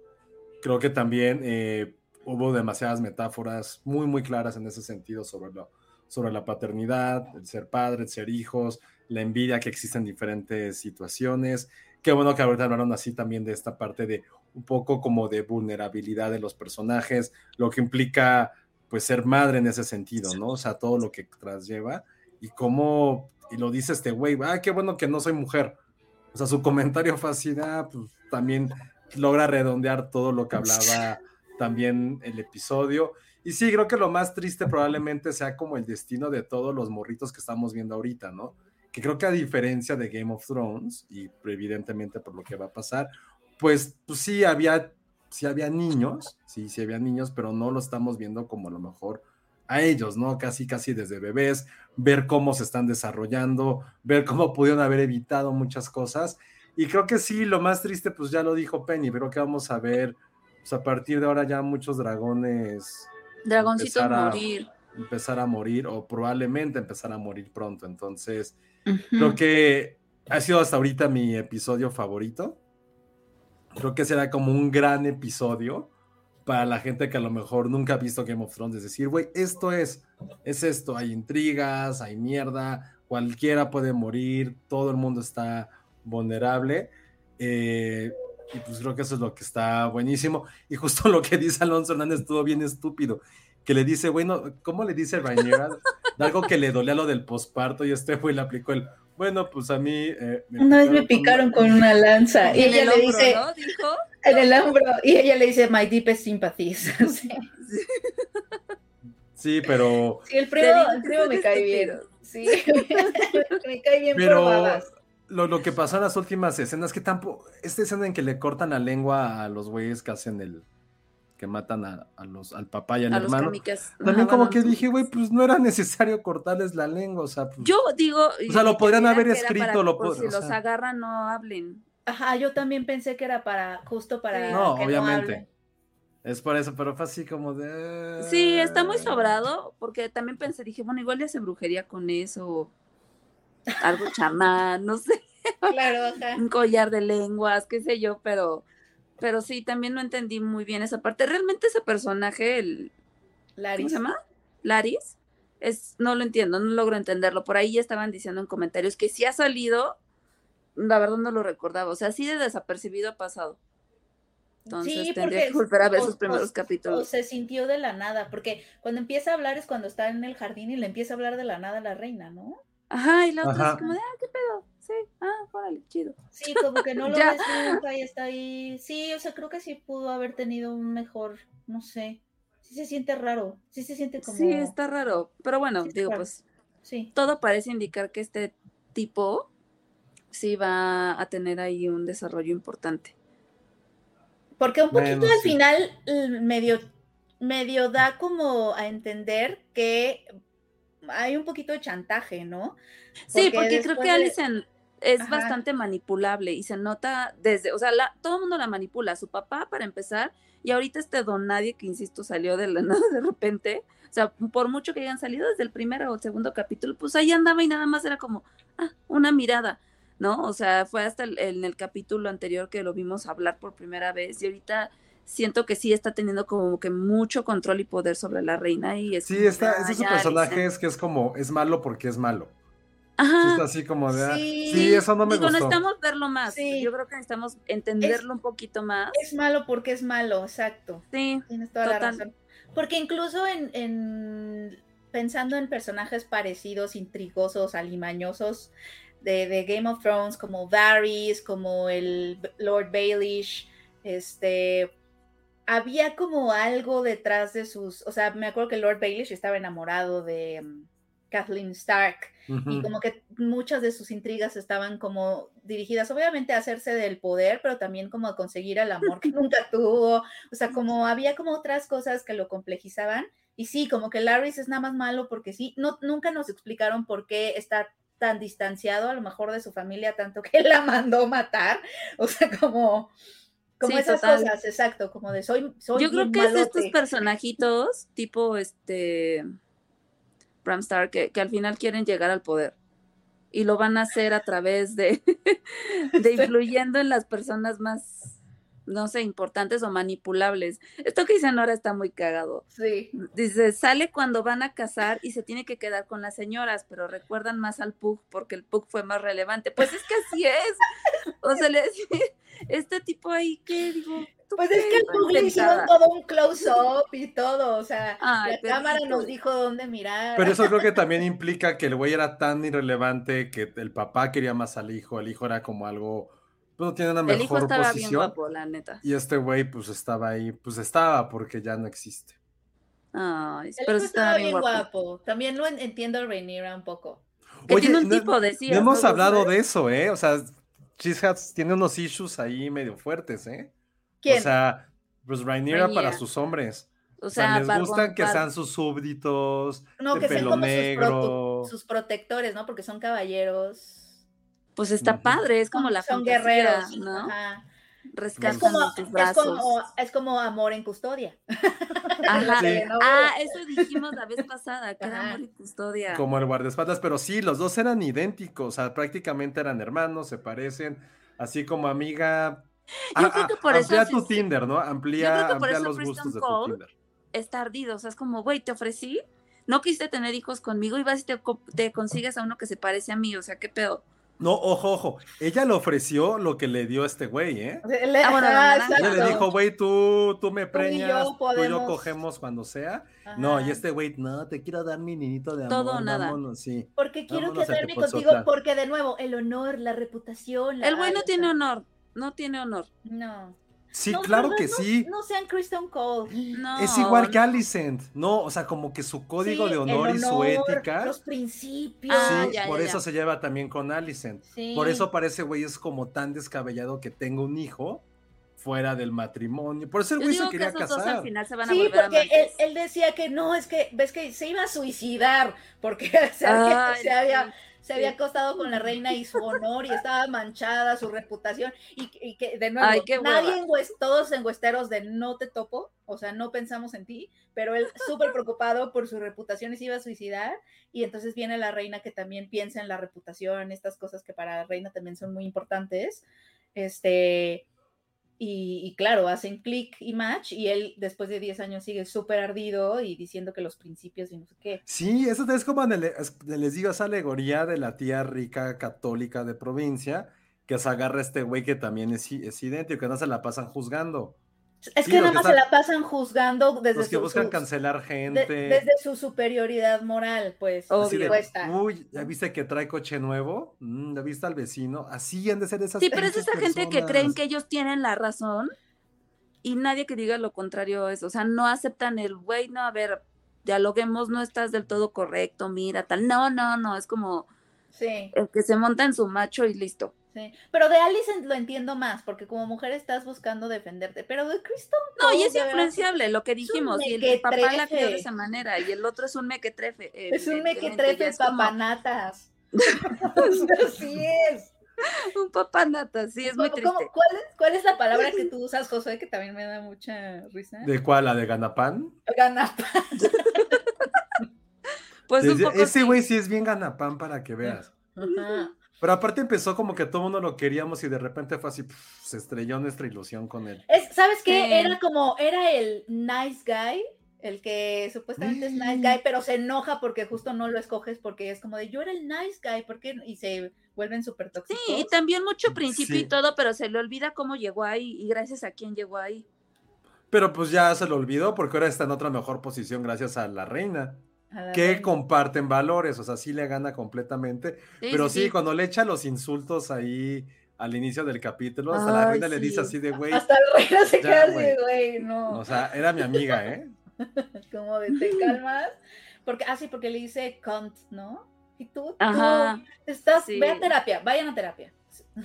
Creo que también eh, hubo demasiadas metáforas muy, muy claras en ese sentido sobre, lo, sobre la paternidad, el ser padre, el ser hijos, la envidia que existe en diferentes situaciones. Qué bueno que ahorita hablaron así también de esta parte de un poco como de vulnerabilidad de los personajes, lo que implica pues ser madre en ese sentido, ¿no? O sea, todo lo que traslleva y cómo, y lo dice este güey, ah, qué bueno que no soy mujer. O sea, su comentario así, ah, pues también logra redondear todo lo que hablaba también el episodio. Y sí, creo que lo más triste probablemente sea como el destino de todos los morritos que estamos viendo ahorita, ¿no? Que creo que a diferencia de Game of Thrones, y evidentemente por lo que va a pasar, pues, pues sí había, sí había niños, sí, sí había niños, pero no lo estamos viendo como a lo mejor a ellos, ¿no? Casi, casi desde bebés, ver cómo se están desarrollando, ver cómo pudieron haber evitado muchas cosas. Y creo que sí, lo más triste, pues ya lo dijo Penny, creo que vamos a ver, pues a partir de ahora ya muchos dragones Dragoncito empezar a- morir. empezar a morir o probablemente empezar a morir pronto. Entonces, Ujú. creo que ha sido hasta ahorita mi episodio favorito. Creo que será como un gran episodio para la gente que a lo mejor nunca ha visto Game of Thrones. Es decir, güey, esto es, es esto. Hay intrigas, hay mierda, cualquiera puede morir, todo el mundo está vulnerable. Eh, y pues creo que eso es lo que está buenísimo. Y justo lo que dice Alonso Hernández estuvo bien estúpido. Que le dice, bueno, ¿cómo le dice? De algo que le dolía lo del posparto y este güey le aplicó el, bueno, pues a mí... eh, Una vez me picaron con una lanza y ella el le hombro, dice, ¿no? Dijo. en el hombro, y ella le dice, my deepest sympathies. Sí, Sí, pero... Sí, el primo, el primo me cae bien. Sí, me cae bien por Pero babas. lo, lo que pasó en las últimas escenas, que tampoco... Esta escena en que le cortan la lengua a los güeyes que hacen el... que matan a, a los, al papá y al A los hermano. También Ajá, como que dije, güey, pues no era necesario cortarles la lengua, o sea, pues, Yo digo. O sea, lo podrían haber escrito, para- lo por Si o los sea. agarran, no hablen. Ajá, yo también pensé que era para, justo para No, que obviamente. es por eso, pero fue así como de... Sí, está muy sobrado, porque también pensé, dije, bueno, igual ya se brujería con eso, algo chamán, no sé, Claro, ajá. un collar de lenguas, qué sé yo, pero, pero sí, también no entendí muy bien esa parte. Realmente ese personaje, el, ¿cómo Laris. se llama? Laris, es, no lo entiendo, no logro entenderlo. Por ahí ya estaban diciendo en comentarios que si ha salido, la verdad no lo recordaba, o sea, así de desapercibido ha pasado. Entonces Sí, tendría porque que volver a ver o- sus primeros o- capítulos. O se sintió de la nada, porque cuando empieza a hablar es cuando está en el jardín y le empieza a hablar de la nada a la reina, ¿no? Ajá, y la otra Ajá. así como de, ah, qué pedo, sí, ah, órale, chido. Sí, como que no lo ves nunca y está ahí. Sí, o sea, creo que sí pudo haber tenido un mejor, no sé. Sí se siente raro, sí se siente como... Sí, está raro, pero bueno, Sí, digo, raro. pues Sí, todo parece indicar que este tipo sí va a tener ahí un desarrollo importante. porque un poquito Bueno, al sí. final l- medio, medio da como a entender que hay un poquito de chantaje, ¿no? Sí, porque creo que de- Alicent es Ajá. bastante manipulable y se nota desde, o sea, la- todo el mundo la manipula, su papá para empezar, y ahorita este don nadie que, insisto, salió de la nada de repente, o sea, por mucho que hayan salido desde el primer o el segundo capítulo, pues ahí andaba y nada más era como, ah, una mirada, ¿no? O sea, fue hasta el- en el capítulo anterior que lo vimos hablar por primera vez y ahorita siento que sí está teniendo como que mucho control y poder sobre la reina y es Sí, está, es "Ah, de su personaje Alicent". es que es como, es malo porque es malo. Ajá. está así como de, ah, Sí. sí, eso no me Digo, gustó. necesitamos verlo más. Sí. Yo creo que necesitamos entenderlo un poquito más. Es malo porque es malo, exacto. Sí, Tienes toda la razón. Porque incluso en, en- pensando en personajes parecidos, intrigosos, alimañosos de, de Game of Thrones, como Varys, como el Lord Baelish, este había como algo detrás de sus, o sea, me acuerdo que Lord Baelish estaba enamorado de Kathleen Stark. Y como que muchas de sus intrigas estaban como dirigidas obviamente a hacerse del poder, pero también como a conseguir el amor que nunca tuvo, o sea, como había como otras cosas que lo complejizaban. Y sí, como que Larrys es nada más malo porque sí, no, nunca nos explicaron por qué está tan distanciado a lo mejor de su familia, tanto que la mandó matar, o sea, como, como Sí, esas total. cosas, exacto, como de soy, soy Yo creo que es de estos personajitos, tipo este Bram Stark, que, que al final quieren llegar al poder. Y lo van a hacer a través de, de influyendo en las personas más, no sé, importantes o manipulables. Esto que dicen ahora está muy cagado. Sí. Dice, sale cuando van a casar y se tiene que quedar con las señoras, pero recuerdan más al Pug porque el Pug fue más relevante. Pues es que así es. O sea, le este tipo ahí que digo. ¿tú Pues es que Pug le hicieron todo un close-up y todo, o sea, Ay, la cámara nos dijo dónde mirar. Pero eso creo que también implica que el güey era tan irrelevante que el papá quería más al hijo, el hijo era como algo, pues no tiene una El hijo mejor estaba bien posición. guapo, la neta. Y este güey pues estaba ahí, pues estaba porque ya no existe. Ay, El pero hijo sí estaba bien guapo. guapo. También lo en- entiendo Rhaenyra un poco. Que tiene un no- tipo, decías. no hemos hablado de eso, ¿eh? O sea, Cheese Hats tiene unos issues ahí medio fuertes, ¿eh? ¿Quién? O sea, pues Rhaenyra para sus hombres. O O sea, les gustan que sean sus súbditos, no, de que sean como sus, negro. sus protectores, ¿no? Porque son caballeros. Pues está padre, es como la son fantasía, guerreros, ¿no? ajá. Rescatan Es como, tus es, como, es como amor en custodia. Ajá. Sí. Ah, eso dijimos la vez pasada, que era amor y custodia. Como el guardaespaldas, pero sí, los dos eran idénticos, o sea, prácticamente eran hermanos, se parecen, así como amiga. Yo Ah, creo que por eso amplía tu Tinder, ¿no? Amplía, Yo creo que por amplía eso los gustos de tu Cole Tinder. Está ardido, o sea, es como, güey, te ofrecí, no quisiste tener hijos conmigo y vas y te, te consigues a uno que se parece a mí, o sea, qué pedo. No, ojo, ojo. Ella le ofreció lo que le dio este güey, ¿eh? Le- Ah, bueno, naranja. Ella le dijo, güey, tú, tú me yo preñas, tú y yo podemos- cogemos cuando sea. No, y este güey, no, te quiero dar mi niñito de amor. Todo o nada. vámonos", sí. Porque quiero Vámonos quedarme contigo, porque de nuevo, el honor, la reputación. la- El güey no tiene honor, no tiene honor. No. Sí, No, claro que No- sí. No sean Kristen Cole. No, Es igual que. Alicent. No, o sea, como que su código Sí, de honor y su ética. Los principios. Ah, Sí, ya, por ya, eso ya. se lleva también con Alicent. Sí. Por eso parece güey es como tan descabellado que tenga un hijo fuera del matrimonio. Por eso el güey se que quería esos dos al casar. final se van a Sí, volver porque él, él decía que no, es que, ves que se iba a suicidar, porque se había, Ay, se había, sí, se había acostado con la reina y su honor y estaba manchada su reputación y, y que de nuevo Ay, nadie en West- todos encuesteros de no te topo, o sea, no pensamos en ti, pero él súper preocupado por su reputación y se iba a suicidar y entonces viene la reina que también piensa en la reputación, estas cosas que para la reina también son muy importantes, este, y, y claro, hacen clic y match y él después de 10 años sigue súper ardido y diciendo que los principios y no sé qué. Sí, eso es como les digo, esa alegoría de la tía rica católica de provincia que se agarra a este güey que también es, es idéntico, que no se la pasan juzgando. Es Sí, que nada más están- se la pasan juzgando desde Los que su, buscan su- cancelar de- gente. desde su superioridad moral, pues, así de. Uy, ¿ya viste que trae coche nuevo? Mm, ¿Ya viste al vecino? Así han de ser esas Sí, pero es esa gente que creen que ellos tienen la razón y nadie que diga lo contrario es, o sea, no aceptan el, güey, no, a ver, dialoguemos, no estás del todo correcto, mira, tal. No, no, no, es como Sí, el que se monta en su macho y listo. Sí. Pero de Alicent lo entiendo más, porque como mujer estás buscando defenderte. Pero de Kristen No, y es influenciable lo que dijimos, y el, papá la crió de esa manera, y el otro es un mequetrefe. Es un mequetrefe es como papanatas. Así es. Un papanata, sí, es muy ¿Cómo- cómo- triste. cuál, es, cuál es la palabra que tú usas, Josué, que también me da mucha risa? ¿De cuál? ¿La de Ganapán? Ganapa. Pues un poco ese sí. güey sí es bien Ganapán para que veas. Ajá. Pero aparte empezó como que todo mundo lo queríamos y de repente fue así, se estrelló nuestra ilusión con él. Es, ¿Sabes qué? Sí. Era como, era el nice guy, el que supuestamente es nice guy, pero se enoja porque justo no lo escoges porque es como de yo era el nice guy, ¿por qué? Y se vuelven súper tóxicos. Sí, y también mucho principio Sí. y todo, pero se le olvida cómo llegó ahí y gracias a quién llegó ahí. Pero pues ya se lo olvidó porque ahora está en otra mejor posición gracias a la reina. La Que comparten valores, o sea, sí le gana completamente. Sí, pero sí, cuando le echa los insultos ahí al inicio del capítulo, hasta la reina le dice sí. así de güey. Hasta el reina se queda así güey. de, güey, no. O sea, era mi amiga, ¿eh? como de te calmas. Porque, ah, sí, porque le dice cunt, ¿no? Y tú, tú Ajá. estás, sí. ve a terapia, vayan a terapia.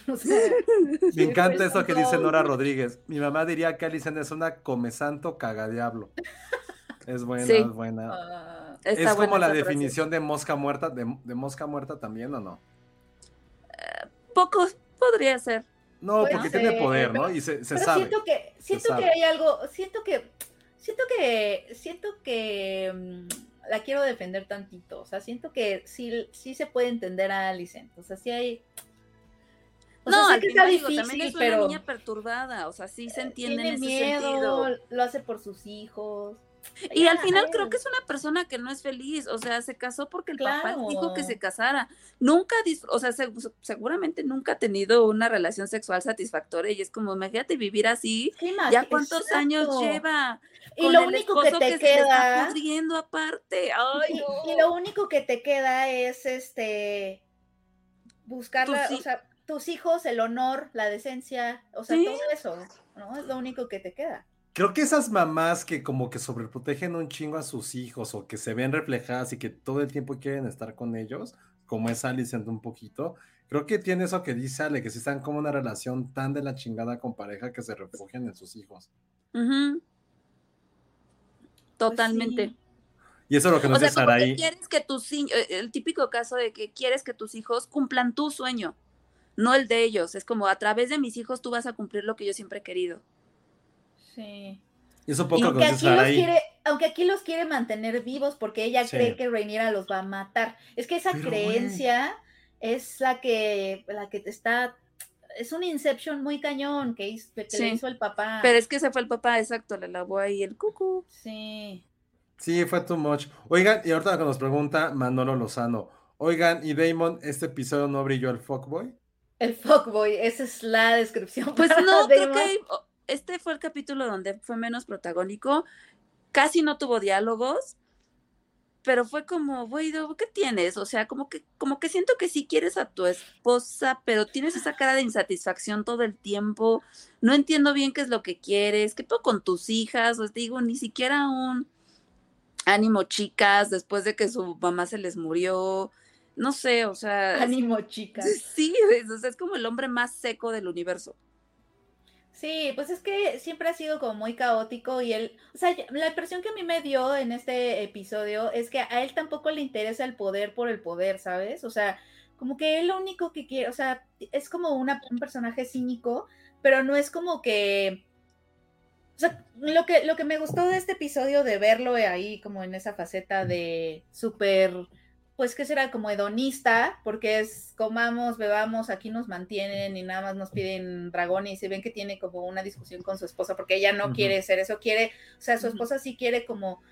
O sea, Me encanta eso que dice no. Nora Rodríguez. Mi mamá diría que Alison es una comesanto cagadiablo. Es buena, Sí. es buena. Ah, Está es como la frase. definición de mosca muerta, de, de mosca muerta también, ¿o no? Poco podría ser. No, porque tiene poder, ¿no? pero- Y se, se pero sabe. siento que, siento que sabe. hay algo, siento que, siento que, siento que mm, la quiero defender tantito. O sea, siento que sí, sí se puede entender a Alicent. O sea, sí hay. O sea, no, sé al que final está digo, difícil, también es una pero niña perturbada, o sea, sí se entiende tiene en ese miedo, sentido. lo hace por sus hijos. Y al final creo que es una persona que no es feliz, o sea, se casó porque el papá dijo que se casara. Nunca, o sea, se- seguramente nunca ha tenido una relación sexual satisfactoria y es como, imagínate vivir así, ya cuántos años lleva. Y con lo el único que te se le está queda. pudriendo aparte. Ay, Y, no. y lo único que te queda es este buscar o sea, tus hijos, el honor, la decencia, o sea, Sí. todo eso, ¿no? Es lo único que te queda. Creo que esas mamás que como que sobreprotegen un chingo a sus hijos o que se ven reflejadas y que todo el tiempo quieren estar con ellos, como es Alicent un poquito, creo que tiene eso que dice Ale, que si están como una relación tan de la chingada con pareja que se refugian en sus hijos. Ujú. Totalmente. sí. Y eso es lo que O nos sea, dice como que Saraí. quieres que tus niños, el típico caso de que quieres que tus hijos cumplan tu sueño, no el de ellos. Es como a través de mis hijos tú vas a cumplir lo que yo siempre he querido. Sí. Y eso poco Y que Aunque aquí, los quiere, aunque aquí los quiere mantener vivos porque ella Sí. cree que Rhaenyra los va a matar. Es que esa Pero, creencia es la que, la que está, es un inception muy cañón que, hizo, que le hizo el papá. Pero es que se fue el papá, exacto, le lavó ahí el cucu. Sí. Sí, fue too much. Oigan, y ahorita que nos pregunta Manolo Lozano. Oigan, ¿y Damon, este episodio no brilló el fuckboy? El fuckboy, esa es la descripción. Pues para no, creo Damon. que oh, este fue el capítulo donde fue menos protagónico. Casi no tuvo diálogos, pero fue como, güey, ¿do- ¿qué tienes? O sea, como que, como que siento que sí quieres a tu esposa, pero tienes esa cara de insatisfacción todo el tiempo. No entiendo bien qué es lo que quieres. ¿Qué puedo con tus hijas? Os digo, ni siquiera un ánimo, chicas, después de que su mamá se les murió. No sé, o sea. Ánimo, chicas. Sí, es, o sea, es como el hombre más seco del universo. Sí, pues es que siempre ha sido como muy caótico y él, o sea, la impresión que a mí me dio en este episodio es que a él tampoco le interesa el poder por el poder, ¿sabes? O sea, como que él lo único que quiere, o sea, es como una, un personaje cínico, pero no es como que, o sea, lo que, lo que me gustó de este episodio de verlo ahí como en esa faceta de súper, pues que será como hedonista, porque es comamos, bebamos, aquí nos mantienen y nada más nos piden dragones y se ven que tiene como una discusión con su esposa porque ella no quiere ser eso, quiere, o sea, su esposa sí quiere como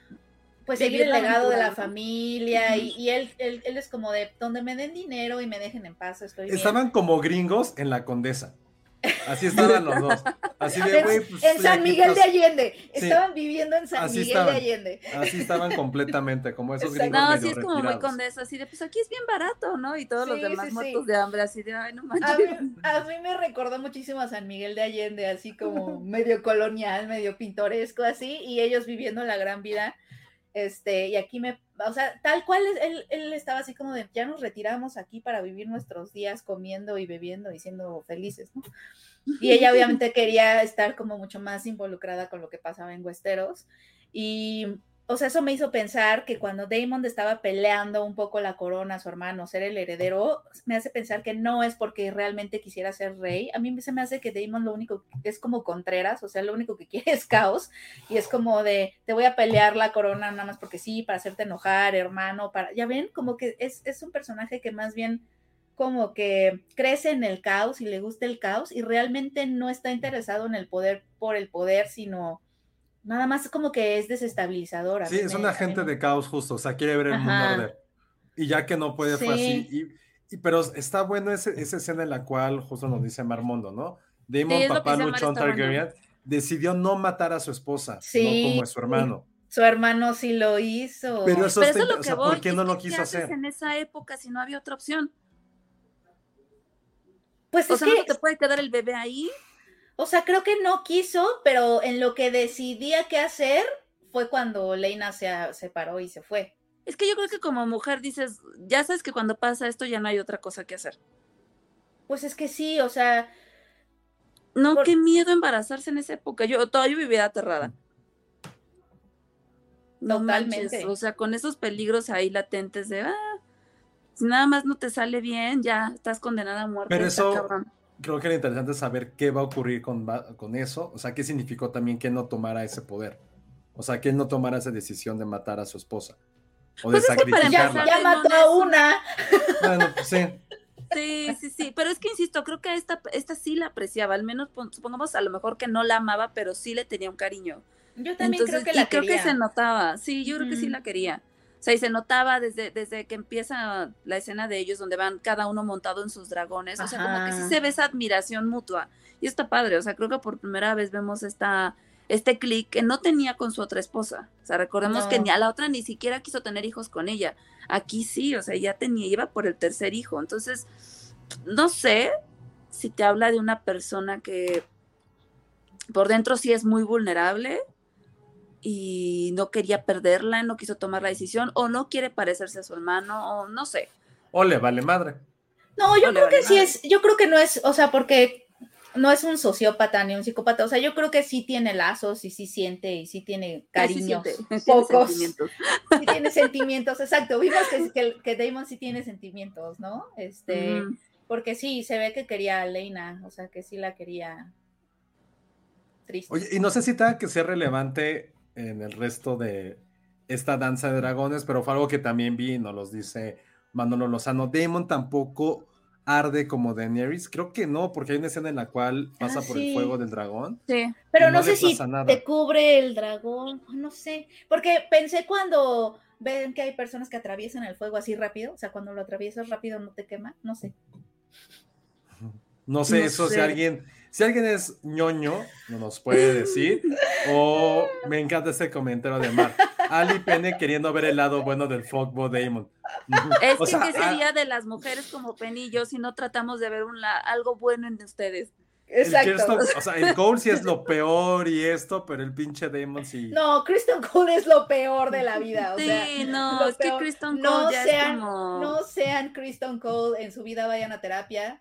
pues seguir el legado de la familia y, y él, él, él es como de donde me den dinero y me dejen en paz, estoy bien. Estaban como gringos en la condesa. Así estaban los dos. Así de, En- güey, pues, en San Miguel de Allende, Sí. estaban viviendo en San Así Miguel estaban. de Allende. Así estaban completamente, como esos Exacto. gringos No, medio sí es como muy condesa, así de, pues aquí es bien barato, ¿no? Y todos los demás sí, sí. muertos de hambre, así de, ay, no A manches. mí, a mí me recordó muchísimo a San Miguel de Allende, así como medio colonial, medio pintoresco, así, y ellos viviendo la gran vida. Este, y aquí me, o sea, tal cual es- él, él estaba así como de, ya nos retiramos aquí para vivir nuestros días comiendo y bebiendo y siendo felices, ¿no? Y ella obviamente quería estar como mucho más involucrada con lo que pasaba en Westeros. Y, o sea, eso me hizo pensar que cuando Damon estaba peleando un poco la corona su hermano, ser el heredero, me hace pensar que no es porque realmente quisiera ser rey. A mí se me hace que Damon lo único que es como Contreras, o sea, lo único que quiere es caos. Y es como de, te voy a pelear la corona nada más porque sí, para hacerte enojar, hermano, para... Ya ven, como que es, es un personaje que más bien como que crece en el caos y le gusta el caos y realmente no está interesado en el poder por el poder, sino nada más como que es desestabilizador. a Sí, es me- un a mí agente de caos justo, o sea, quiere ver el mundo Ajá. arder. Y ya que no puede, fue así. Sí. Y, y- pero está bueno ese- esa escena en la cual justo nos dice Marmondo, ¿no? Damon, Sí, es papá luchón. Targaryen. decidió no matar a su esposa, Sí, no como a su hermano. Su hermano sí lo hizo. Pero eso Pero eso es lo o que sea, voy. ¿por qué no es lo que, ¿qué quiso hacer? en esa época si no había otra opción? Pues O es sea, que, no te puede quedar el bebé ahí. O sea, creo que no quiso, pero en lo que decidía qué hacer fue cuando Leina se separó y se fue. Es que yo creo que como mujer dices, ya sabes que cuando pasa esto ya no hay otra cosa que hacer. Pues es que sí, o sea, No, Por- qué miedo embarazarse en esa época. Yo todavía vivía aterrada. No manches, Totalmente. o sea, con esos peligros ahí latentes de, ah, si nada más no te sale bien, ya estás condenada a muerte. Pero eso- cabrón. Creo que lo interesante es saber qué va a ocurrir con, va- con eso, o sea, qué significó también que él no tomara ese poder, o sea, que él no tomara esa decisión de matar a su esposa o de Pues es que ya mató a una-. Bueno, pues sí. Sí, sí, sí, pero es que insisto, creo que a esta, esta sí la apreciaba, al menos pon- supongamos a lo mejor que no la amaba, pero sí le tenía un cariño. Yo también Entonces, creo que y la creo quería. que se notaba, sí, yo creo que sí la quería. O sea, y se notaba desde, desde que empieza la escena de ellos, donde van cada uno montado en sus dragones. O sea, como que sí se ve esa admiración mutua. Y está padre. O sea, creo que por primera vez vemos esta, este clic que no tenía con su otra esposa. O sea, recordemos que ni a la otra ni siquiera quiso tener hijos con ella. Aquí sí, o sea, ya tenía, iba por el tercer hijo. Entonces, no sé si te habla de una persona que por dentro sí es muy vulnerable y no quería perderla, no quiso tomar la decisión o no quiere parecerse a su hermano o no sé. O le vale madre. No, yo creo que sí es, yo creo que no es, o sea, porque no es un sociópata ni un psicópata, o sea, yo creo que sí tiene lazos y sí siente y sí tiene Sí cariños, siente, tiene pocos, sentimientos. sí tiene sentimientos, exacto, vimos que, que, que Damon sí tiene sentimientos, ¿no? Este, porque sí, se ve que quería a Leina, o sea, que sí la quería triste. Oye, y no sé si tenga que ser relevante en el resto de esta danza de dragones, pero fue algo que también vi, y nos los dice Manolo Lozano. Damon tampoco arde como Daenerys. Creo que no, porque hay una escena en la cual pasa Ah, por el fuego del dragón. Sí. Pero no, no sé si nada. te cubre el dragón, no sé, porque pensé cuando ven que hay personas que atraviesan el fuego así rápido, o sea, cuando lo atraviesas rápido no te quema, no sé. No sé No eso, si alguien, si alguien es ñoño, no nos puede decir. o me encanta este comentario de Mar. Ali Pene queriendo ver el lado bueno del Fogbo Damon. Es O que sea, ¿qué ah, sería de las mujeres como Penny y yo si no tratamos de ver un la- algo bueno en ustedes? el Kirsten- o sea, el Cole sí es lo peor y esto, pero el pinche Damon sí. No, Kristen Cole es lo peor de la vida, o sí, sea, no, que no ya sean, es como... no sean Kristen Cole en su vida, vayan a terapia.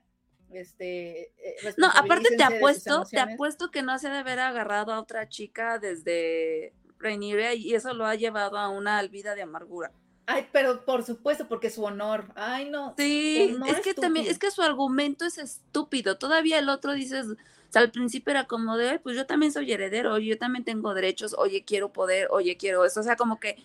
Este, eh, No, aparte te apuesto, te apuesto que no se debe haber agarrado a otra chica desde Rhaenyra y eso lo ha llevado a una vida de amargura. Ay, pero por supuesto, porque su honor. Ay, no. Sí, honor es que también, es que su argumento es estúpido. Todavía el otro dices, o sea, al principio era como de, "Ay, pues yo también soy heredero, yo también tengo derechos, oye, quiero poder, oye, quiero eso. O sea, como que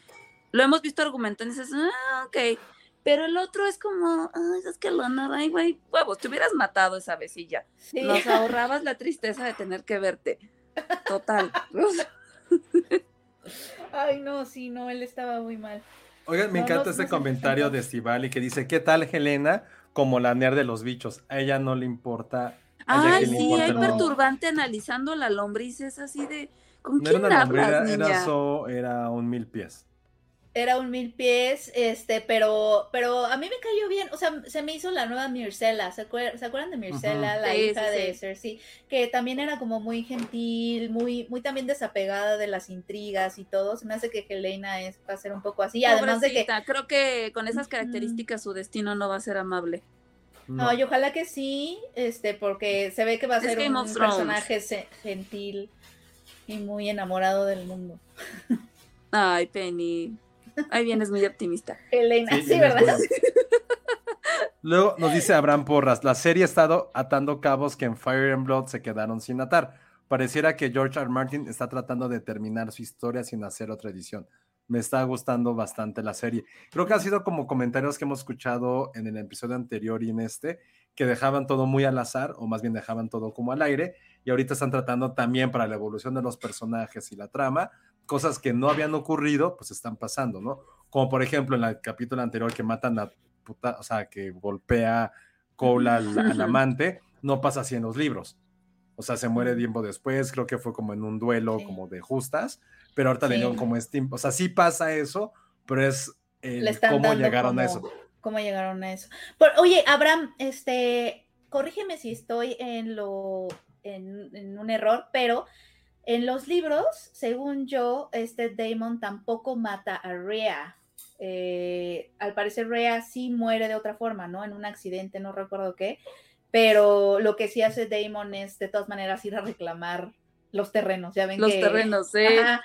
lo hemos visto argumentando y dices, ah, ok. Pero el otro es como, ay, es que lo ay, güey, huevos, te hubieras matado esa vez y ya. Sí. Nos ahorrabas la tristeza de tener que verte. Total. Ay, no, sí, no, él estaba muy mal. Oigan, me No, encanta no, este no comentario de Estivali que dice, ¿qué tal Helena? Como la nerd de los bichos. A ella no le importa. a Ay, sí, importa hay perturbante analizando la lombriz, es así de, ¿con No era quién una hablas, era, niña? era, so- era un mil pies. Era un mil pies, este, pero, pero a mí me cayó bien, o sea, se me hizo la nueva Mircela, ¿se acuerdan, ¿se acuerdan de Mircela, la Sí, hija sí, de sí. Cersei? Que también era como muy gentil, muy, muy también desapegada de las intrigas y todo. Se me hace que Helena es, va a ser un poco así, además de que, creo que con esas características su destino no va a ser amable. No. ay, ojalá que sí, este, porque se ve que va a Es ser Game un personaje se- gentil y muy enamorado del mundo. Ay, Penny. Ahí vienes muy optimista. Helena, sí, Sí, ¿verdad? Luego nos dice Abraham Porras, la serie ha estado atando cabos que en Fire and Blood se quedaron sin atar. Pareciera que George R. R. Martin está tratando de terminar su historia sin hacer otra edición. Me está gustando bastante la serie. Creo que ha sido como comentarios que hemos escuchado en el episodio anterior y en este, que dejaban todo muy al azar, o más bien dejaban todo como al aire, y ahorita están tratando también para la evolución de los personajes y la trama, cosas que no habían ocurrido, pues están pasando, ¿no? Como por ejemplo en el capítulo anterior que matan a puta, o sea, que golpea Cole al, al amante, no pasa así en los libros. O sea, se muere tiempo después, creo que fue como en un duelo Sí. como de justas, pero ahorita le Sí. dieron como este, o sea, sí pasa eso, pero es el Le cómo llegaron a como- eso. ¿Cómo llegaron a eso? Por- oye, Abraham, este, corrígeme si estoy en lo, en, en un error, pero en los libros, según yo, este Damon tampoco mata a Rhea. Eh, al parecer Rhea sí muere de otra forma, ¿no? En un accidente, no recuerdo qué. Pero lo que sí hace Damon es de todas maneras ir a reclamar los terrenos. Ya ven Los que- terrenos, sí. Ajá.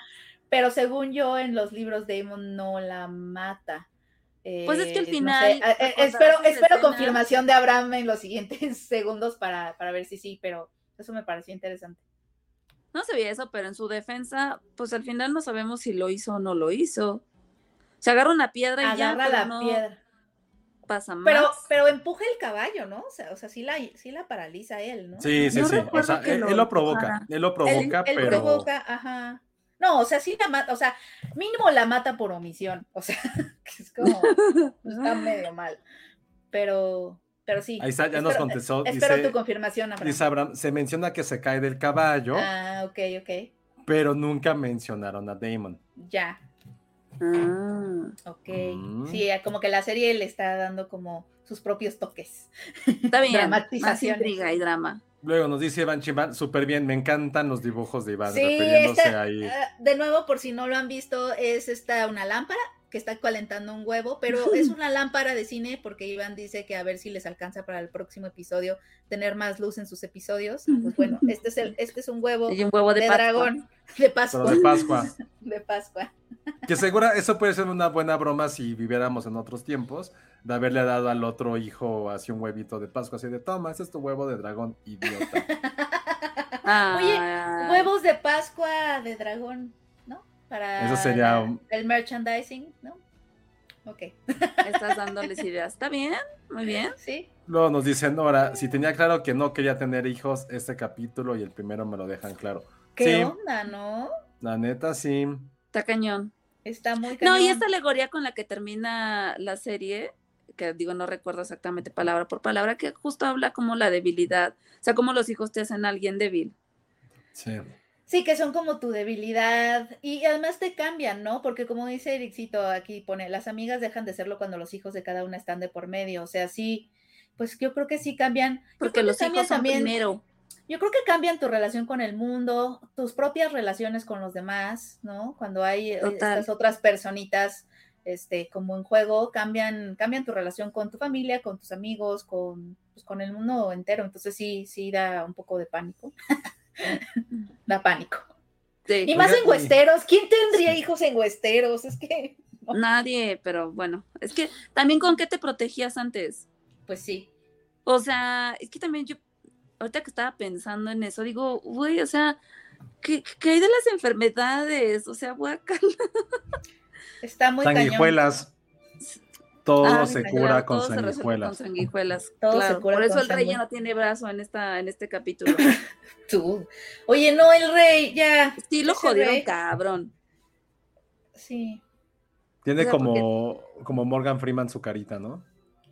Pero según yo, en los libros Damon no la mata. Pues es que al Eh, no final, sé, eh, eh, ¿te espero, espero confirmación de Abraham en los siguientes segundos para, para ver si sí, pero eso me pareció interesante. No sabía eso, pero en su defensa, pues al final no sabemos si lo hizo o no lo hizo. Se agarra una piedra y ya, Agarra pero la no piedra. pasa más. Pero, pero empuja el caballo, ¿no? O sea, o sea sí, la, sí la paraliza él, ¿no? Sí, sí, No sí. O sea, él, lo él lo provoca, él lo provoca, él, él pero provoca, ajá. No, o sea, sí la mata, o sea, mínimo la mata por omisión, o sea, que es como, está medio mal, pero, pero sí. ahí está, ya nos contestó, Espero dice, tu confirmación, Abraham. dice Abraham, se menciona que se cae del caballo, Ah, ok, ok, pero nunca mencionaron a Damon. ya, Ah, ok. Mm. Sí, como que la serie le está dando como sus propios toques. está bien. Más intriga y drama. Luego nos dice Iván Chimán, súper bien, me encantan los dibujos de Iván, Sí, refiriéndose esta- ahí. ah, de nuevo, por si no lo han visto, es esta una lámpara que está calentando un huevo, pero es una lámpara de cine porque Iván dice que a ver si les alcanza para el próximo episodio tener más luz en sus episodios. Pues bueno, este es el, este es un huevo Y un huevo de, dragón de Pascua. Pero de Pascua. de Pascua. Que segura, eso puede ser una buena broma si viviéramos en otros tiempos, de haberle dado al otro hijo así un huevito de Pascua, así de toma, ese es tu huevo de dragón, idiota. Ah, Huevos de Pascua de dragón. Para Eso sería el merchandising, ¿no? Ok. Estás dándoles ideas. Está bien, muy bien. Sí. Luego nos dice Nora, si tenía claro que no quería tener hijos, este capítulo y el primero me lo dejan claro. ¿Qué Sí, onda, no? la neta sí. Está cañón. Está muy No, cañón. y esta alegoría con la que termina la serie, que digo, no recuerdo exactamente palabra por palabra, que justo habla como la debilidad, o sea, como los hijos te hacen a alguien débil. Sí. Sí, que son como tu debilidad y además te cambian, ¿no? Porque como dice Ericito aquí pone, las amigas dejan de serlo cuando los hijos de cada una están de por medio, o sea, sí, pues yo creo que sí cambian. Porque los cambian hijos son primero. Yo creo que cambian tu relación con el mundo, tus propias relaciones con los demás, ¿no? Cuando hay eh, Total. estas otras personitas, este, como en juego, cambian, cambian tu relación con tu familia, con tus amigos, con, pues, con el mundo entero. Entonces sí, sí da un poco de pánico. da pánico. Sí. Y más en y- huesteros. ¿Quién tendría Sí. hijos en huesteros? Es que, Nadie, pero bueno, es que también con qué te protegías antes. pues sí. O sea, es que también yo, ahorita que estaba pensando en eso, digo, güey, o sea, ¿qué, qué hay de las enfermedades? O sea, guacal. Está muy cañón. Todo Ah, se claro, cura con todo se sanguijuelas. con sanguijuelas. Todo se cura Por eso con el rey ya no tiene brazo en esta, en este capítulo. Tú. Oye, no, el rey, ya. Sí, lo jodieron rey. cabrón. Sí. Tiene O sea, como, como Morgan Freeman su carita, ¿no?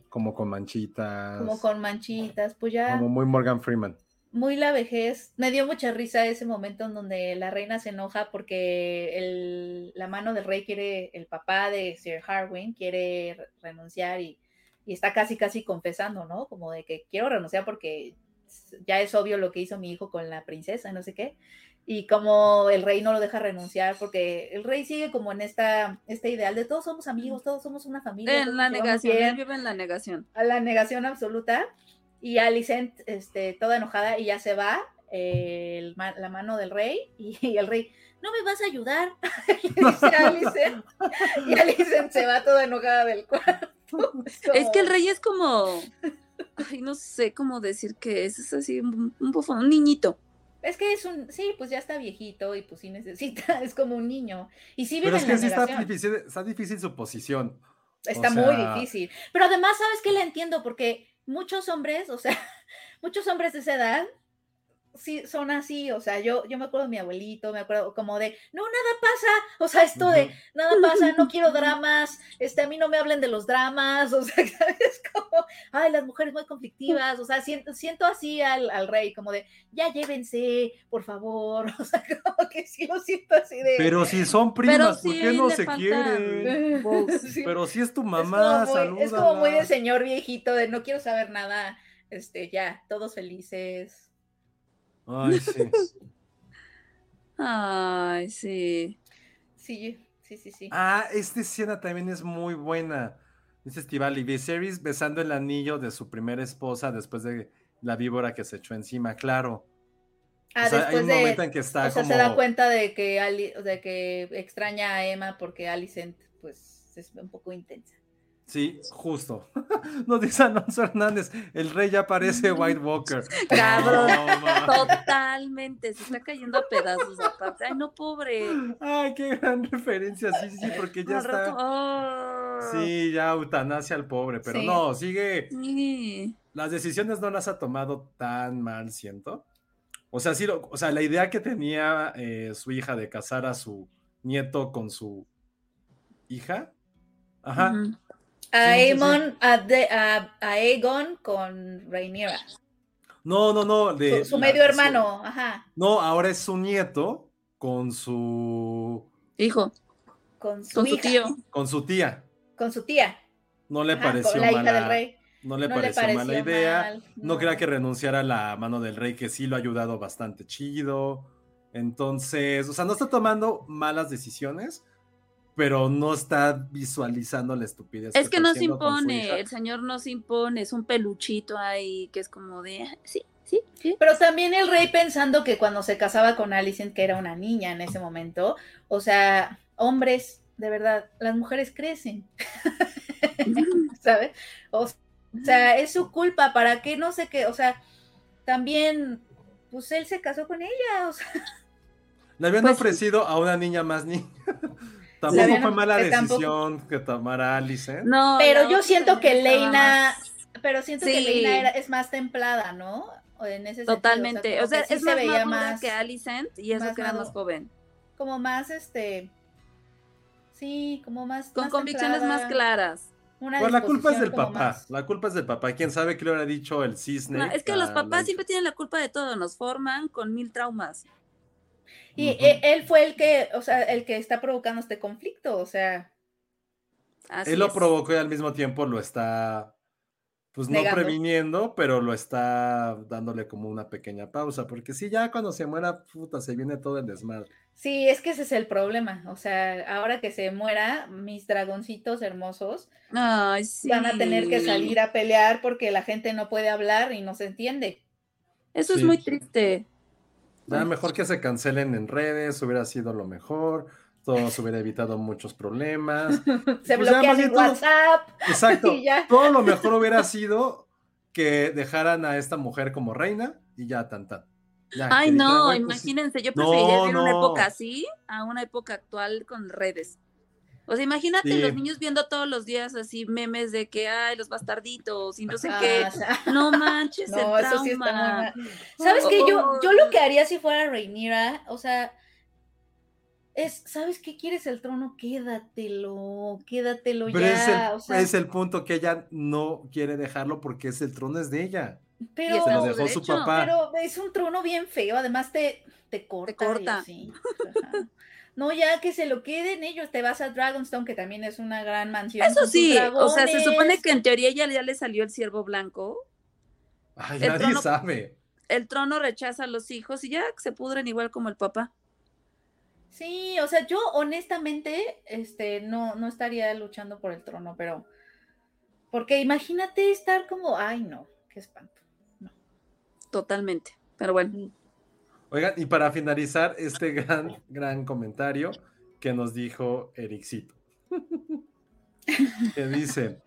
Como con manchitas. Como con manchitas, pues ya. como muy Morgan Freeman. Muy la vejez. Me dio mucha risa ese momento en donde la reina se enoja porque el- la mano del rey quiere, el papá de Sir Harwin quiere re- renunciar y, y está casi, casi confesando, ¿no? Como de que quiero renunciar porque ya es obvio lo que hizo mi hijo con la princesa, no sé qué. Y como el rey no lo deja renunciar porque el rey sigue como en esta, este ideal de todos somos amigos, todos somos una familia. En la negación, bien" él vive en la negación. a la negación absoluta y Alicent este, toda enojada y ya se va eh, el la mano del rey y, el rey, no me vas a ayudar, y dice Alicent, y Alicent se va toda enojada del cuarto. Es que el rey es como, ay, no sé cómo decir que es, es así un, un bufón, un niñito. Es que es un, sí, pues ya está viejito y pues sí necesita, es como un niño. Y sí vive Pero es en que la sí está difícil, está difícil su posición. Está O muy difícil. Pero además, ¿sabes qué? La entiendo, porque muchos hombres, o sea, muchos hombres de esa edad sí son así, o sea, yo, yo me acuerdo de mi abuelito, me acuerdo como de, no, nada pasa, o sea, esto de, nada pasa, no quiero dramas, este, a mí no me hablen de los dramas, o sea, ¿sabes? Como, ay, las mujeres muy conflictivas, o sea, siento, siento así al, al rey, como de, ya llévense, por favor, o sea, como que sí lo siento así de... Pero si son primas, ¿por qué no se quieren? Sí. Pero si es tu Es mamá, como muy- Es como muy de señor viejito, de no quiero saber nada, este, ya, todos felices. Ay, sí. Ay, sí. Sí, sí, sí, sí. Ah, esta escena también es muy buena. Dice Estivali, Viserys besando el anillo de su primera esposa después de la víbora que se echó encima, claro. Ah, o sea, hay un de, momento en que está o sea, como... se da cuenta de que, Ali- de que extraña a Emma porque Alicent, pues, es un poco intensa. Sí, justo. Nos dice Alonso Hernández, el rey ya parece White Walker. Cabrón. Totalmente, se está cayendo a pedazos aparte. Ay, no, pobre. Ay, qué gran referencia, sí, sí, porque ya Al está... Ah. Sí, ya eutanasia al pobre, pero Sí. no, sigue... Sí. las decisiones no las ha tomado tan mal, siento. O sea, sí, lo- o sea, la idea que tenía eh, su hija de casar a su nieto con su hija. Ajá. A Sí, sí, sí. Aemon, a, de- a- a Aegon con Rhaenyra, No, no, no. De, su, su la- medio su- hermano, ajá, no, ahora es su nieto con su Hijo, con su con su hija, tío. con su tía. con su tía, No le ajá, pareció la hija mala, del rey. no le No le pareció, mala pareció idea. mal, no. no. crea que renunciara a la mano del rey, que sí lo ha ayudado bastante chido. Entonces, o sea, no está tomando malas decisiones, pero no está visualizando la estupidez. Es que no se impone, el señor no se impone, es un peluchito ahí que es como de, "Ah, sí, sí, sí. Pero también el rey pensando que cuando se casaba con Alicent, que era una niña en ese momento, o sea, hombres, de verdad, las mujeres crecen, ¿sabes? O sea, es su culpa, ¿para qué? No sé qué, o sea, también, pues él se casó con ella, o sea, Le habían Pues- ofrecido a una niña más niña. Tampoco habían- fue mala que tampoco- decisión que tomara Alice. No, pero yo siento que Leina, pero siento que. Leina era, es más templada, ¿no? O En ese sentido, Totalmente, o sea, sí es se más veía madura más- que Alicent y eso más que era más joven, como más, este, sí, como más, con más convicciones más claras. Una Pues la culpa es del papá. más- La culpa es del papá. ¿Quién sabe qué le hubiera dicho el cisne? No, es que los papás la- siempre tienen la culpa de todo, nos forman con mil traumas. Y e- él fue el que, o sea, el que está provocando este conflicto, o sea, Así Él lo es. provocó y al mismo tiempo lo está, pues no Negando. previniendo, pero lo está dándole como una pequeña pausa. Porque si ya cuando se muera, puta, se viene todo el desmadre. sí, es que ese es el problema, o sea, ahora que se muera, mis dragoncitos hermosos Ay, sí. van a tener que salir a pelear porque la gente no puede hablar y no se entiende. Eso es muy triste. Ya mejor que se cancelen en redes, hubiera sido lo mejor. Todo se hubiera evitado muchos problemas. Se Pues bloquean en todo- WhatsApp. Exacto. Y ya. Todo lo mejor hubiera sido que dejaran a esta mujer como reina y ya tan tan. Ya, Ay, no, "Güey, pues, imagínense, yo No, preferiría vivir una no. época así a una época actual con redes. O sea, imagínate Sí. los niños viendo todos los días así memes de que, ay, los bastarditos y no sé qué. O sea, No manches, el no, eso sí está muy trauma. mal. ¿Sabes qué? Yo, Oh. yo lo que haría si fuera Rhaenyra, o sea, es, ¿sabes qué quieres el trono? Quédatelo, quédatelo Pero ya. es, el, o sea, es el punto que ella no quiere dejarlo porque es el trono es de ella. pero, Se lo dejó su papá. pero es un trono bien feo, además te, te corta. y corta. así, ajá. No, ya que se lo queden ellos, te vas a Dragonstone, que también es una gran mansión. Eso sí, o sea, se supone que en teoría ya, ya le salió el ciervo blanco. Ay, El nadie trono- sabe. El trono rechaza a los hijos y ya se pudren igual como el papá. Sí, o sea, yo honestamente, este, no, no estaría luchando por el trono, pero, porque imagínate estar como, ay, no, qué espanto. Totalmente. Pero bueno. Oigan, y para finalizar este gran, gran comentario que nos dijo Ericito. que dice,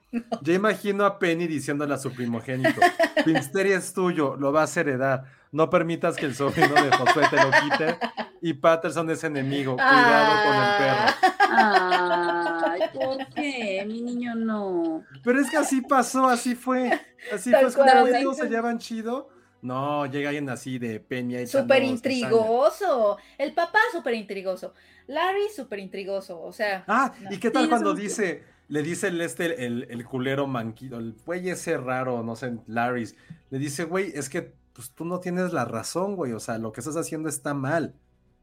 ya imagino a Penny diciéndole a su primogénito, Finsteria es tuyo, lo vas a heredar, no permitas que el sobrino de Josué te lo quite y Patterson es enemigo, cuidado con el perro. Ay, ¿por qué? Mi niño no. Pero es que así pasó, así fue, así Tal fue, como, todos se llevan chido, No, llega alguien así de Peña y Súper intrigoso. El papá súper intrigoso. Larry súper intrigoso. O sea. Ah, no. ¿y qué tal Sí, cuando dice, le dice el este, el, el culero manquito, el güey ese raro, no sé, Larry, le dice, güey, es que pues tú no tienes la razón, güey, o sea, lo que estás haciendo está mal.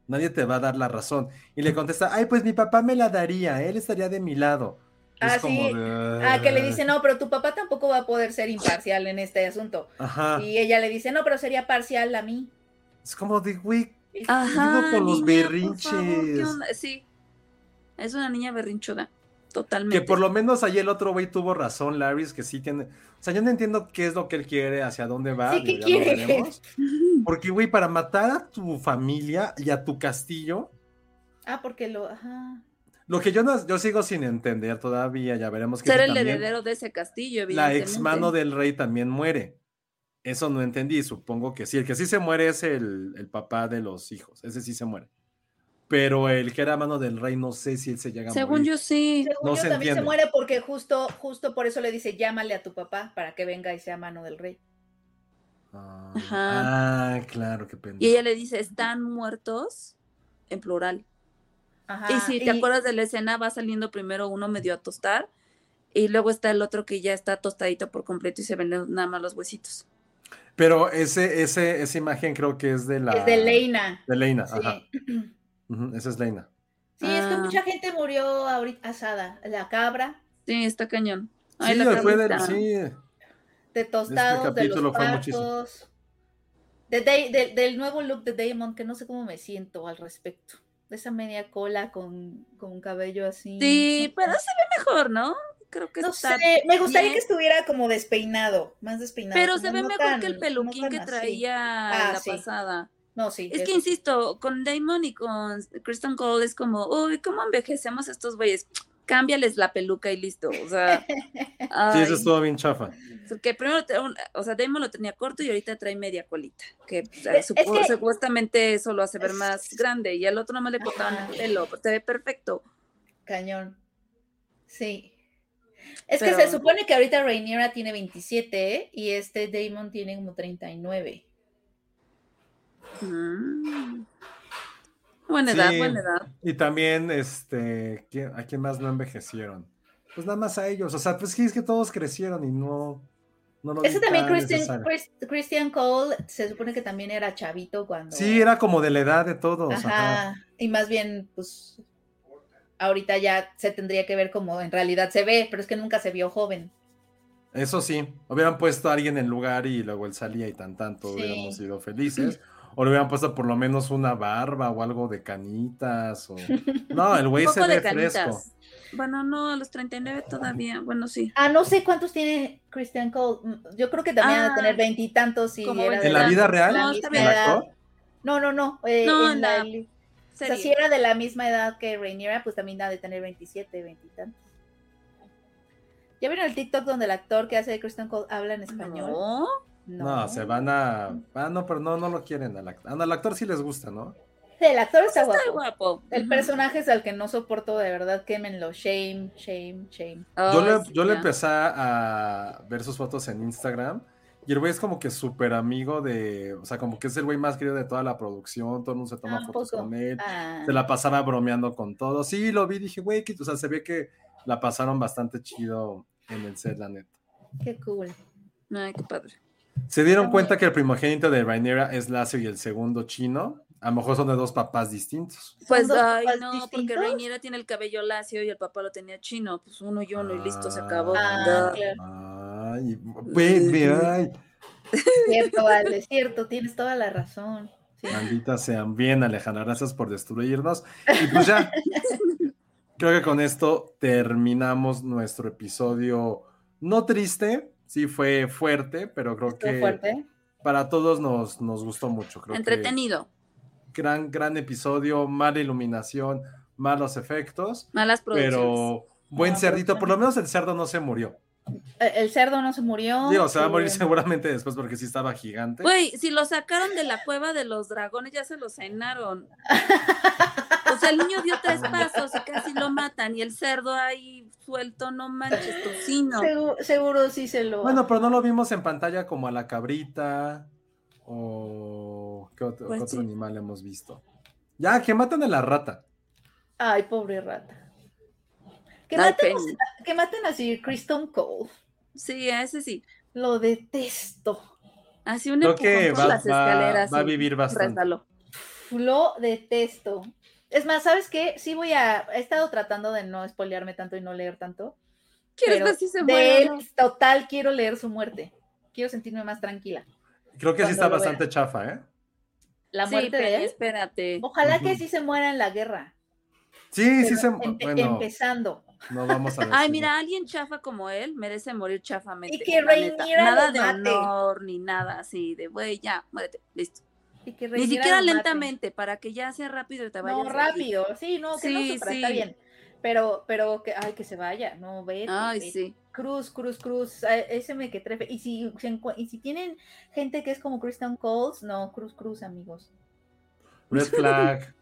Nadie te va a dar la razón. Y le contesta, ay, pues mi papá me la daría, él estaría de mi lado. Ah, sí. de, Ah, que le dice, no, pero tu papá tampoco va a poder ser imparcial en este asunto. Ajá. Y ella le dice, no, pero sería parcial a mí. Es como de, güey, Ajá. Con los niña, por berrinches. favor, ¿qué onda? Sí. Es una niña berrinchuda. Totalmente. Que por lo menos ahí el otro güey tuvo razón, Larry, es que sí tiene. O sea, yo no entiendo qué es lo que él quiere, hacia dónde va. Sí, ¿qué quiere? Porque, güey, para matar a tu familia y a tu castillo, Ah, porque lo. Ajá. Lo que yo no, yo sigo sin entender todavía, ya veremos que Ser el también heredero de ese castillo, la ex mano del rey también muere. Eso no entendí, supongo que sí. El que sí se muere es el, el papá de los hijos, ese sí se muere. Pero el que era mano del rey, no sé si él se llega a Según morir. yo sí. Según No yo se también entiende. se muere porque justo, justo por eso le dice, llámale a tu papá para que venga y sea mano del rey. Ah, Ajá. ah, claro, qué pendejo. Y ella le dice, están muertos en plural. Ajá. y si te acuerdas de la escena, va saliendo primero uno medio a tostar y luego está el otro que ya está tostadito por completo y se ven nada más los huesitos. Pero ese, ese, esa imagen creo que es de la. Es de Leina. De Leina, Sí. ajá. Esa es Leina. Sí, es que Ah. mucha gente murió ahorita asada. La cabra, Sí, está cañón. Ay, Sí, la del, carnita. sí. de tostados, de los fue partos. De de- del nuevo look de Damon, que no sé cómo me siento al respecto. De esa media cola con, con cabello así. Sí, pero se ve mejor, ¿no? Creo que No está sé, me gustaría bien. que estuviera como despeinado, más despeinado. Pero se ve no mejor tan- que el peluquín que traía Ah, la sí. pasada. No, sí. Es que insisto, con Damon y con Kristen Cole es como, uy, ¿cómo envejecemos a estos güeyes? Cámbiales la peluca y listo. O sea, Sí, ay, eso estuvo bien chafa. porque primero, o sea, Damon lo tenía corto y ahorita trae media colita, que Es- supuestamente eso lo hace ver más grande y al otro nomás le cortaban Ajá. el pelo, se ve perfecto. Cañón. Sí. Es Pero- que se supone que ahorita Rhaenyra tiene 27 ¿eh? y este Damon tiene como 39. Mm. Buena edad, Sí. buena edad. Y también, este, ¿quién- ¿a quién más no envejecieron? Pues nada más a ellos. O sea, pues sí, es que todos crecieron y no. no lo Ese también, Christian. Chris- Christian Cole, se supone que también era chavito cuando... Sí, era como de la edad de todos. ajá. Ajá. Y más bien, pues, ahorita ya se tendría que ver como en realidad se ve, pero es que nunca se vio joven. Eso sí, hubieran puesto a alguien en lugar y luego él salía y tan tanto Sí. hubiéramos sido felices. O le hubieran puesto por lo menos una barba o algo de canitas. O... No, el güey Un se poco ve de fresco. canitas. Bueno, no, a los 39 todavía. Bueno, sí. Ah, no sé cuántos tiene Christian Cole. Mm, Yo creo que también ha de Ah, tener veintitantos y como era de ¿En la la- vida real? la No, está misma bien. No, no, no. eh, No, en la la o sea, si era de la misma edad que Rhaenyra, pues también ha de tener 27, veintitantos. ¿Ya vieron el TikTok donde el actor que hace de Christian Cole habla en español? No. No, se van a. Ah, no, pero no, no lo quieren al actor. Ah, no, al actor sí les gusta, ¿no? Sí, el actor está Está guapo. guapo. El personaje es al que no soporto de verdad, quémenlo. Shame, shame, shame. Yo, Ay, le, sí, yo le empecé a ver sus fotos en Instagram y el güey es como que súper amigo de, o sea, como que es el güey más querido de toda la producción, todo el mundo se toma Ah, fotos poco. con él, Ah, se la pasaba bromeando con todo. Sí, lo vi, dije, güey, que, o sea, se ve que la pasaron bastante chido en el set, la neta. qué cool. Ay, qué padre. ¿Se dieron cuenta que el primogénito de Rhaenyra es Lacio y el segundo chino? A lo mejor son de dos papás distintos. Pues, ay, no, porque? Rhaenyra tiene el cabello lacio y el papá lo tenía chino. Pues uno y uno y listo, se acabó. Ah, claro. Ay, ay. Cierto, vale, cierto, tienes toda la razón. Sí. Malditas sean bien, Alejandra, gracias por destruirnos. Y pues ya, creo que con esto terminamos nuestro episodio. No triste, sí fue fuerte, pero creo Estuvo que fuerte. para todos nos, nos gustó mucho. Creo que Entretenido. gran, gran episodio, mala iluminación, malos efectos, Malas producciones. pero buen cerdito. Por lo menos el cerdo no se murió. Eh, El cerdo no se murió. Digo, se va a morir eh, seguramente después porque sí estaba gigante. Güey, si lo sacaron de la cueva de los dragones, ya se lo cenaron. O sea, el niño dio tres pasos y casi lo matan. Y el cerdo ahí suelto, no manches, tocino. Seguro, seguro sí se lo. Bueno, pero no lo vimos en pantalla como a la cabrita. ¿O qué otro, Pues qué otro sí. animal hemos visto? Ya, que matan a la rata. Ay, pobre rata. Que maten, que maten a Sir Kristen Cole. Sí, a ese sí. Lo detesto. Así un Creo empujón que por va- las va- escaleras. va a vivir bastante. Lo detesto. Es más, ¿sabes qué? Sí voy a... He estado tratando de no spoilearme tanto y no leer tanto. ¿Quieres ver si se de muere? él, total, quiero leer su muerte. Quiero sentirme más tranquila. Creo que sí está vea. bastante chafa, ¿eh? La Sí, muerte de él. espérate. Ojalá que sí se muera en la guerra. Sí, sí se. empe- Bueno, Empezando. no vamos a decir. Ay, mira, alguien chafa como él merece morir chafamente. Y que Nada de honor, ni nada así de, güey, ya, muérete, listo. Y que Ni siquiera lentamente, para que ya sea rápido y te vayas. No, aquí. rápido. Sí, no, que no Sí, sufra, está sí. bien. Pero, pero que, ay, que se vaya. No, vete. Ay, vete. sí. Cruz, cruz, cruz. Ese me que trefe. Y si, y si tienen gente que es como Kristen Coles, no, cruz, cruz, amigos. Red Flag.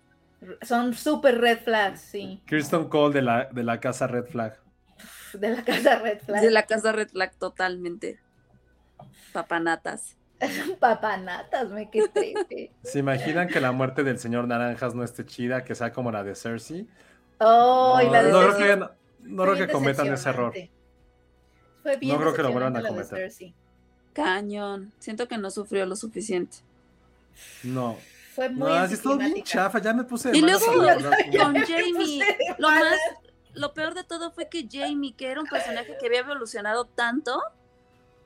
Son súper red flags, sí. Kristen Cole de la, de la casa Red Flag. De la casa red flag. De la casa Red Flag totalmente. Papanatas. Papanatas, me que trefe. ¿Se imaginan que la muerte del señor Naranjas no esté chida, que sea como la de Cersei? Oh, y la de no creo que, no, no fue creo que bien cometan ese error. Fue bien No creo que lo vuelvan a cometer. Cañón. Siento que no sufrió lo suficiente. No. Fue muy No, así estuvo bien anticlimática. chafa, ya me puse de Y luego con- Jamie. Lo más, lo peor de todo fue que Jamie, que era un personaje que había evolucionado tanto,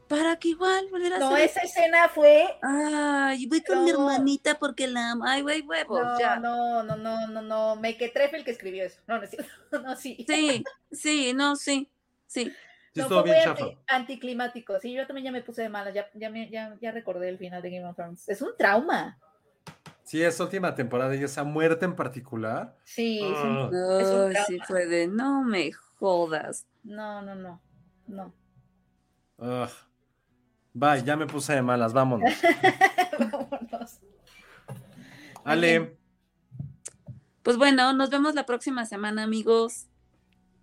para que igual volviera a No, esa escena fue. Ay, voy con mi No. hermanita porque la amo. Ay, güey, huevos, No, ya. no, no, no, no, no. Me que el que escribió eso. No, no. No, sí. Sí, sí, no, sí, sí. Sí, No, fue bien anti- anticlimático. Sí, yo también ya me puse de malas. Ya, ya, me- ya, ya recordé el final de Game of Thrones. Es un trauma. Sí, esa última temporada y esa muerte en particular. Sí, es un- Ah. Es un sí fue de, no me jodas. no, no, no. No. Ugh. Bye, ya me puse de malas, vámonos. Vámonos. Ale, Pues bueno, nos vemos la próxima semana, amigos.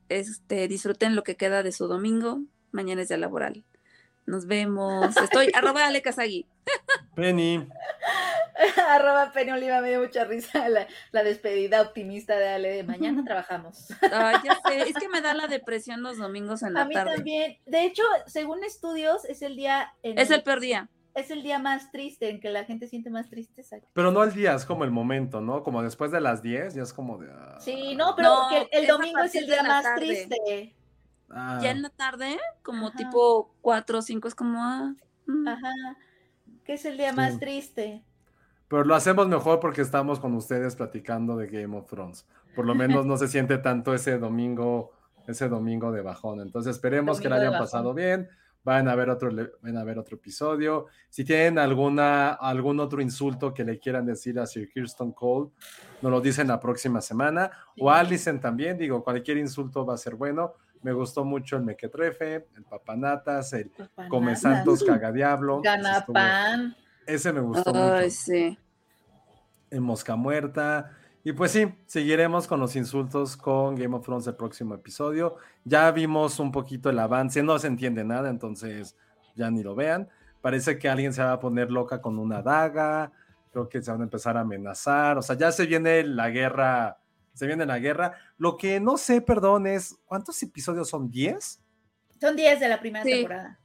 Este, disfruten lo que queda de su domingo. Mañana es día laboral. Nos vemos. Estoy arroba Ale Kazagi. Penny. Arroba Penny Oliva, me dio mucha risa la, la despedida optimista de Ale de mañana trabajamos. Ay, ya sé, es que me da la depresión los domingos en A la mí tarde. también. De hecho, según estudios, es el día en Es el peor día. es el día más triste, en que la gente siente más tristeza. Pero no al día, es como el momento, ¿no? Como después de las 10, ya es como de. ah, Sí, no, pero No, que el a domingo es el día más tarde. triste. ah, Ya en la tarde, como Ajá. tipo 4 o 5, es como, ah, mm. Ajá. Que es el día más triste. Pero lo hacemos mejor porque estamos con ustedes platicando de Game of Thrones. Por lo menos no se siente tanto ese domingo, ese domingo de bajón. Entonces esperemos que de hayan pasado bien. Van a ver otro, van a ver otro episodio. Si tienen alguna, algún otro insulto que le quieran decir a Sir Kirsten Cole, nos lo dicen la próxima semana. O a Alison también, digo, cualquier insulto va a ser bueno. Me gustó mucho el mequetrefe, el papanatas, el come santos cagadiablo. Ganapan. Ese me gustó Ay, mucho sí. en Mosca Muerta. Y pues sí, seguiremos con los insultos con Game of Thrones el próximo episodio. Ya vimos un poquito el avance, no se entiende nada, entonces ya ni lo vean. Parece que alguien se va a poner loca con una daga, creo que se van a empezar a amenazar, o sea, ya se viene la guerra, se viene la guerra. Lo que no sé, perdón, es, ¿cuántos episodios son? ¿10? Son 10 de la primera Sí. temporada.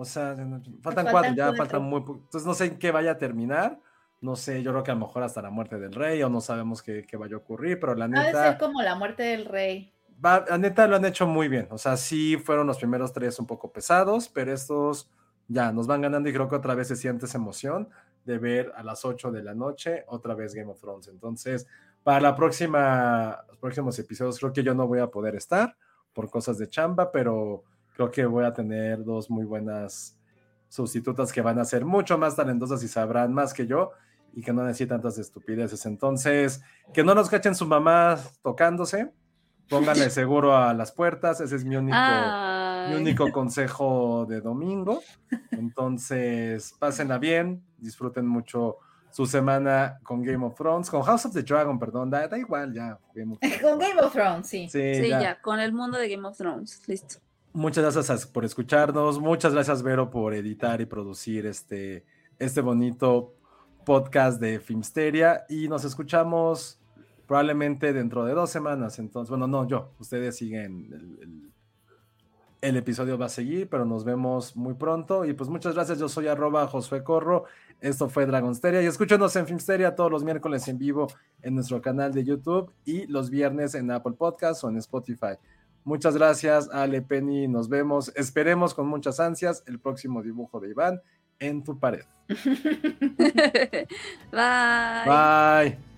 O sea, faltan faltan cuatro, ya cuatro. faltan muy po- Entonces no sé en qué vaya a terminar. No sé, yo creo que a lo mejor hasta la muerte del rey o no sabemos qué, qué vaya a ocurrir, pero la Ha de ser neta, como la muerte del rey. va- la neta lo han hecho muy bien. O sea, sí fueron los primeros tres un poco pesados, pero estos ya nos van ganando y creo que otra vez se siente esa emoción de ver a las 8 de la noche otra vez Game of Thrones. Entonces, para la próxima, los próximos episodios creo que yo no voy a poder estar por cosas de chamba, pero creo que voy a tener dos muy buenas sustitutas que van a ser mucho más talentosas y sabrán más que yo y que no necesitan tantas estupideces. Entonces, que no nos cachen su mamá tocándose, pónganle seguro a las puertas, ese es mi único, mi único consejo de domingo. Entonces, pásenla bien, disfruten mucho su semana con Game of Thrones, con House of the Dragon, perdón, da, da igual ya. Game. Con Game of Thrones, sí. Sí, Sí, ya. ya, con el mundo de Game of Thrones. Listo. Muchas gracias por escucharnos. Muchas gracias, Vero, por editar y producir este, este bonito podcast de Filmsteria y nos escuchamos probablemente dentro de dos semanas. Entonces, bueno, no, yo, ustedes siguen el, episodio va a seguir, pero nos vemos muy pronto. Y pues muchas gracias. Yo soy arroba Josué Corro. Esto fue Dragonsteria. Y escúchenos en Filmsteria todos los miércoles en vivo en nuestro canal de YouTube y los viernes en Apple Podcasts o en Spotify. Muchas gracias, Ale Penny. Nos vemos. Esperemos con muchas ansias el próximo dibujo de Iván en tu pared. Bye. Bye.